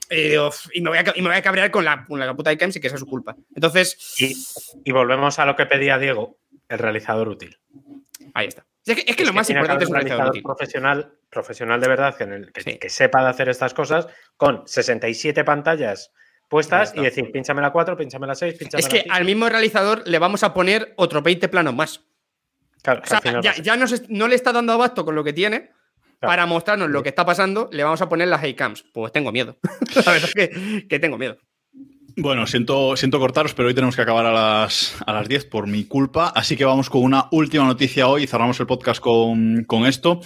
Y, digo, "Uf", y me, voy a, y me voy a cabrear con la, con la puta iCam si que esa es su culpa. Entonces, Y, y volvemos a lo que pedía Diego, el realizador útil. ahí está. Es que, es que lo más que importante es un realizador útil. profesional, profesional de verdad, que, en el- que, Sí. que sepa de hacer estas cosas, con 67 pantallas puestas y decir, pínchame la 4, pínchame la 6, pínchame Es la que 5. al mismo realizador le vamos a poner otro 20 planos más. Claro, O sea, ya, ya no, se- no le está dando abasto con lo que tiene. Claro. Para mostrarnos lo que está pasando, le vamos a poner las iCams. Pues tengo miedo. La verdad es que, que tengo miedo. Bueno, siento, siento cortaros, pero hoy tenemos que acabar a las, a las 10 por mi culpa. Así que vamos con una última noticia hoy y cerramos el podcast con, con esto.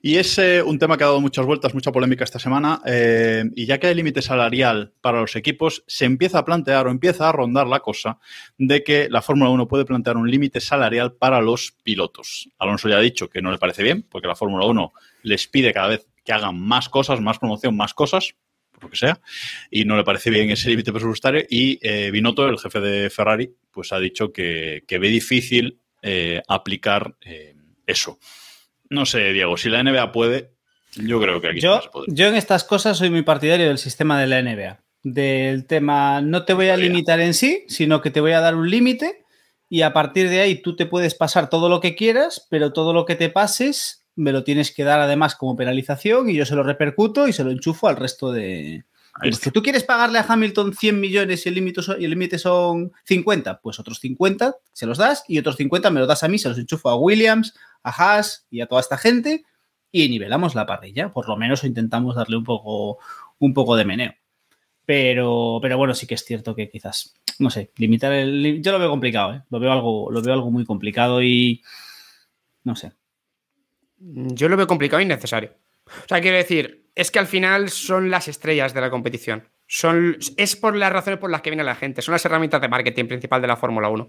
Y es eh, un tema que ha dado muchas vueltas, mucha polémica esta semana. eh, y ya que hay límite salarial para los equipos, se empieza a plantear o empieza a rondar la cosa de que la Fórmula 1 puede plantear un límite salarial para los pilotos. Alonso ya ha dicho que no le parece bien, porque la Fórmula 1 les pide cada vez que hagan más cosas, más promoción, más cosas, que sea, y no le parece bien ese límite presupuestario. Y eh, Binotto, el jefe de Ferrari, pues ha dicho que, que ve difícil eh, aplicar eh, eso. No sé, Diego, si la NBA puede, yo creo que aquí Yo, yo en estas cosas soy muy partidario del sistema de la NBA. Del tema, no te voy a limitar en sí, sino que te voy a dar un límite y a partir de ahí tú te puedes pasar todo lo que quieras, pero todo lo que te pases me lo tienes que dar además como penalización y yo se lo repercuto y se lo enchufo al resto de... Pues que tú quieres pagarle a Hamilton 100 millones y el límite son, y el límite son 50, pues otros 50 se los das y otros 50 me los das a mí, se los enchufo a Williams, a Haas y a toda esta gente y nivelamos la parrilla. Por lo menos intentamos darle un poco, un poco de meneo. Pero, pero bueno, sí que es cierto que quizás, no sé, limitar el. Yo lo veo complicado, ¿eh? Lo veo algo, lo veo algo muy complicado y. No sé. Yo lo veo complicado e innecesario. O sea, quiero decir, es que al final son las estrellas de la competición. Son, es por las razones por las que viene la gente. Son las herramientas de marketing principal de la Fórmula 1.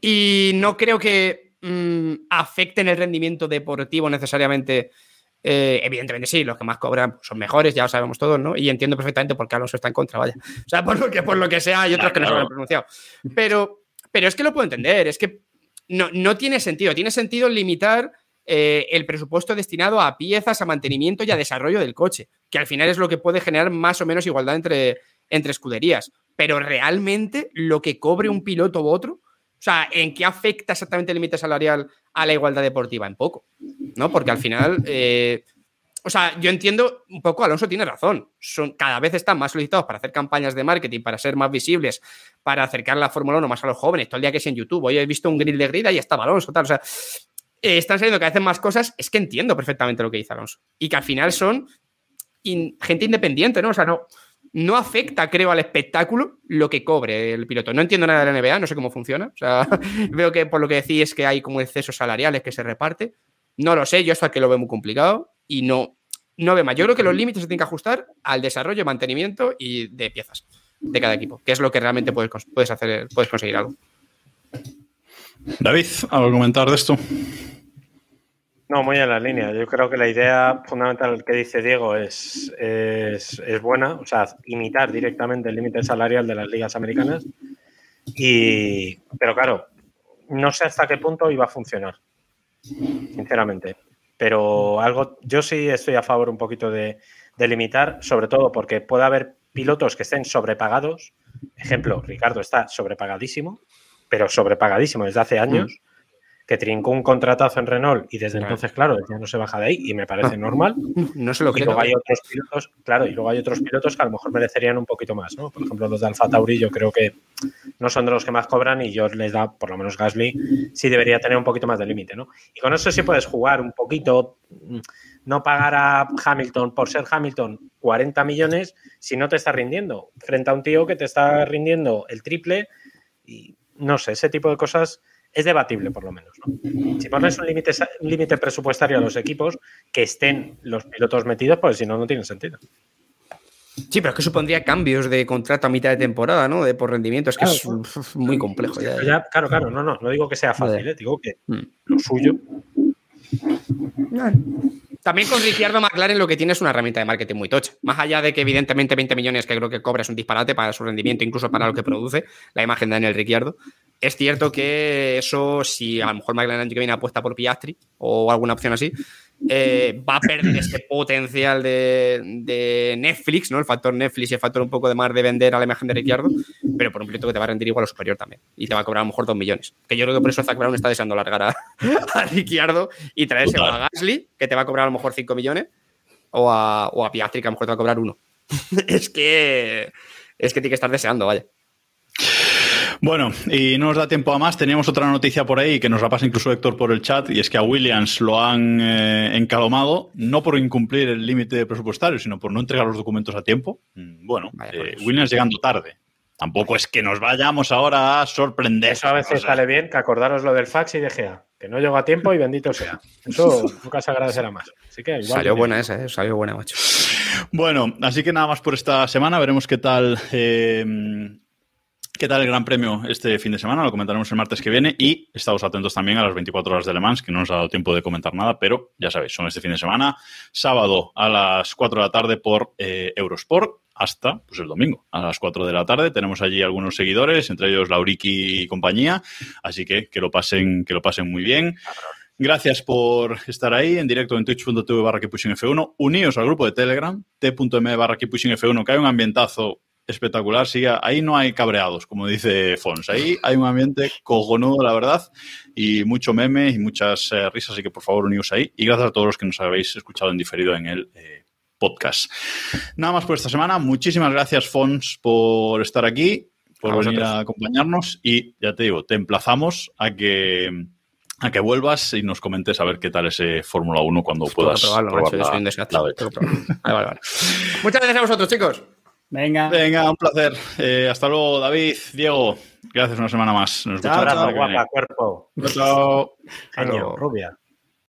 Y no creo que mm, afecten el rendimiento deportivo necesariamente. Eh, evidentemente sí, los que más cobran son mejores, ya lo sabemos todos, ¿no? Y entiendo perfectamente por qué Alonso está en contra, vaya. O sea, por lo que, por lo que sea, hay otros que no se lo han pronunciado. Pero, pero es que lo puedo entender, es que no, no tiene sentido. Tiene sentido limitar eh, el presupuesto destinado a piezas, a mantenimiento y a desarrollo del coche, que al final es lo que puede generar más o menos igualdad entre, entre escuderías. Pero realmente lo que cobre un piloto u otro, o sea, ¿en qué afecta exactamente el límite salarial a la igualdad deportiva? En poco, ¿no? Porque al final, eh, o sea, yo entiendo un poco, Alonso tiene razón, son, cada vez están más solicitados para hacer campañas de marketing, para ser más visibles, para acercar la Fórmula 1 más a los jóvenes, todo el día que es en YouTube, hoy he visto un grill de grida y estaba Alonso, tal, o sea, eh, están saliendo cada vez más cosas, es que entiendo perfectamente lo que dice Alonso. Y que al final son in- gente independiente, ¿no? O sea, no, no afecta, creo, al espectáculo lo que cobre el piloto. No entiendo nada de la NBA, no sé cómo funciona. O sea, veo que por lo que decís es que hay como excesos salariales que se reparte. No lo sé, yo esto que lo veo muy complicado y no, no veo más. Yo creo que los límites se tienen que ajustar al desarrollo, mantenimiento y de piezas de cada equipo, que es lo que realmente puedes, puedes hacer, puedes conseguir algo. David, ¿algo comentar de esto? No, muy en la línea. Yo creo que la idea fundamental que dice Diego es, es, es buena, o sea, imitar directamente el límite salarial de las ligas americanas. Y, pero claro, no sé hasta qué punto iba a funcionar, sinceramente. Pero algo, yo sí estoy a favor un poquito de, de limitar, sobre todo porque puede haber pilotos que estén sobrepagados. Ejemplo, Ricardo está sobrepagadísimo, pero sobrepagadísimo desde hace años que trincó un contratazo en Renault y desde Claro. entonces, claro, ya no se baja de ahí y me parece normal. No se lo Y creo. luego hay otros pilotos, claro, y luego hay otros pilotos que a lo mejor merecerían un poquito más, ¿no? Por ejemplo, los de Alfa Tauri yo creo que no son de los que más cobran y yo les da, por lo menos Gasly, sí debería tener un poquito más de límite, ¿no? Y con eso sí puedes jugar un poquito, mm, no pagar a Hamilton por ser Hamilton 40 millones si no te está rindiendo, frente a un tío que te está rindiendo el triple y no sé, ese tipo de cosas es debatible por lo menos, ¿no? Si pones un límite sa- un límite presupuestario a los equipos, que estén los pilotos metidos, pues si no, no tiene sentido. Sí, pero es que supondría cambios de contrato a mitad de temporada, ¿no? De por rendimiento. Es que Claro, es muy complejo. ya. Claro, claro, no, no, no digo que sea fácil. ¿eh? digo que Mm. lo suyo. También con Ricciardo McLaren lo que tiene es una herramienta de marketing muy tocha. Más allá de que evidentemente 20 millones que creo que cobra es un disparate para su rendimiento, incluso para lo que produce la imagen de Daniel Ricciardo. Es cierto que eso, si a lo mejor McLaren el año que viene apuesta por Piastri o alguna opción así, eh, va a perder ese potencial de, de Netflix, ¿no? El factor Netflix y el factor un poco de más de vender a la imagen de Ricciardo, pero por un piloto que te va a rendir igual o superior también. Y te va a cobrar a lo mejor 2 millones. Que yo creo que por eso Zach Brown está deseando largar a, a Ricciardo y traerse Total. a Gasly, que te va a cobrar a lo mejor 5 millones, o a, o a Piastri, que a lo mejor te va a cobrar uno. es que es que tiene que estar deseando, vaya. Bueno, y no nos da tiempo a más. Teníamos otra noticia por ahí que nos la pasa incluso Héctor por el chat, y es que a Williams lo han eh, encalomado, no por incumplir el límite presupuestario, sino por no entregar los documentos a tiempo. Mm, Bueno, eh. Williams llegando tarde. Tampoco es que nos vayamos ahora a sorprender. Eso a veces O sea, sale bien, que acordaros lo del fax y de GA, que no llegó a tiempo y bendito sea. Eso nunca se agradecerá más. Así que igual. Salió buena esa, ¿eh? salió buena, macho. Bueno, así que nada más por esta semana. Veremos qué tal. eh, ¿Qué tal el Gran Premio este fin de semana? Lo comentaremos el martes que viene y estamos atentos también a las 24 horas de Le Mans, que no nos ha dado tiempo de comentar nada, pero ya sabéis, son este fin de semana, sábado a las 4 de la tarde por eh, Eurosport hasta pues, el domingo a las 4 de la tarde. Tenemos allí algunos seguidores, entre ellos Lauriki y compañía, así que que lo pasen, que lo pasen muy bien. Gracias por estar ahí en directo en twitch.tv barra F1. Uníos al grupo de Telegram, t.m barra F1, que hay un ambientazo espectacular. Sí, ahí no hay cabreados, como dice Fons. Ahí hay un ambiente cojonudo, la verdad, y mucho meme y muchas eh, risas, así que por favor uníos ahí. Y gracias a todos los que nos habéis escuchado en diferido en el eh, podcast. Nada más por esta semana. Muchísimas gracias, Fons, por estar aquí, por A venir vosotros. a acompañarnos y ya te digo, te emplazamos a que a que vuelvas y nos comentes a ver qué tal ese Fórmula 1 cuando que puedas probarlo, macho, probar yo la- soy un desgaste. la beta. Tengo que probarlo. Vale, vale, vale. Muchas gracias a vosotros, chicos. Venga. Venga, un placer. Eh, hasta luego, David, Diego. Gracias una semana más. Nos Chao, viene. guapa, cuerpo. Chao. Genio, rubia.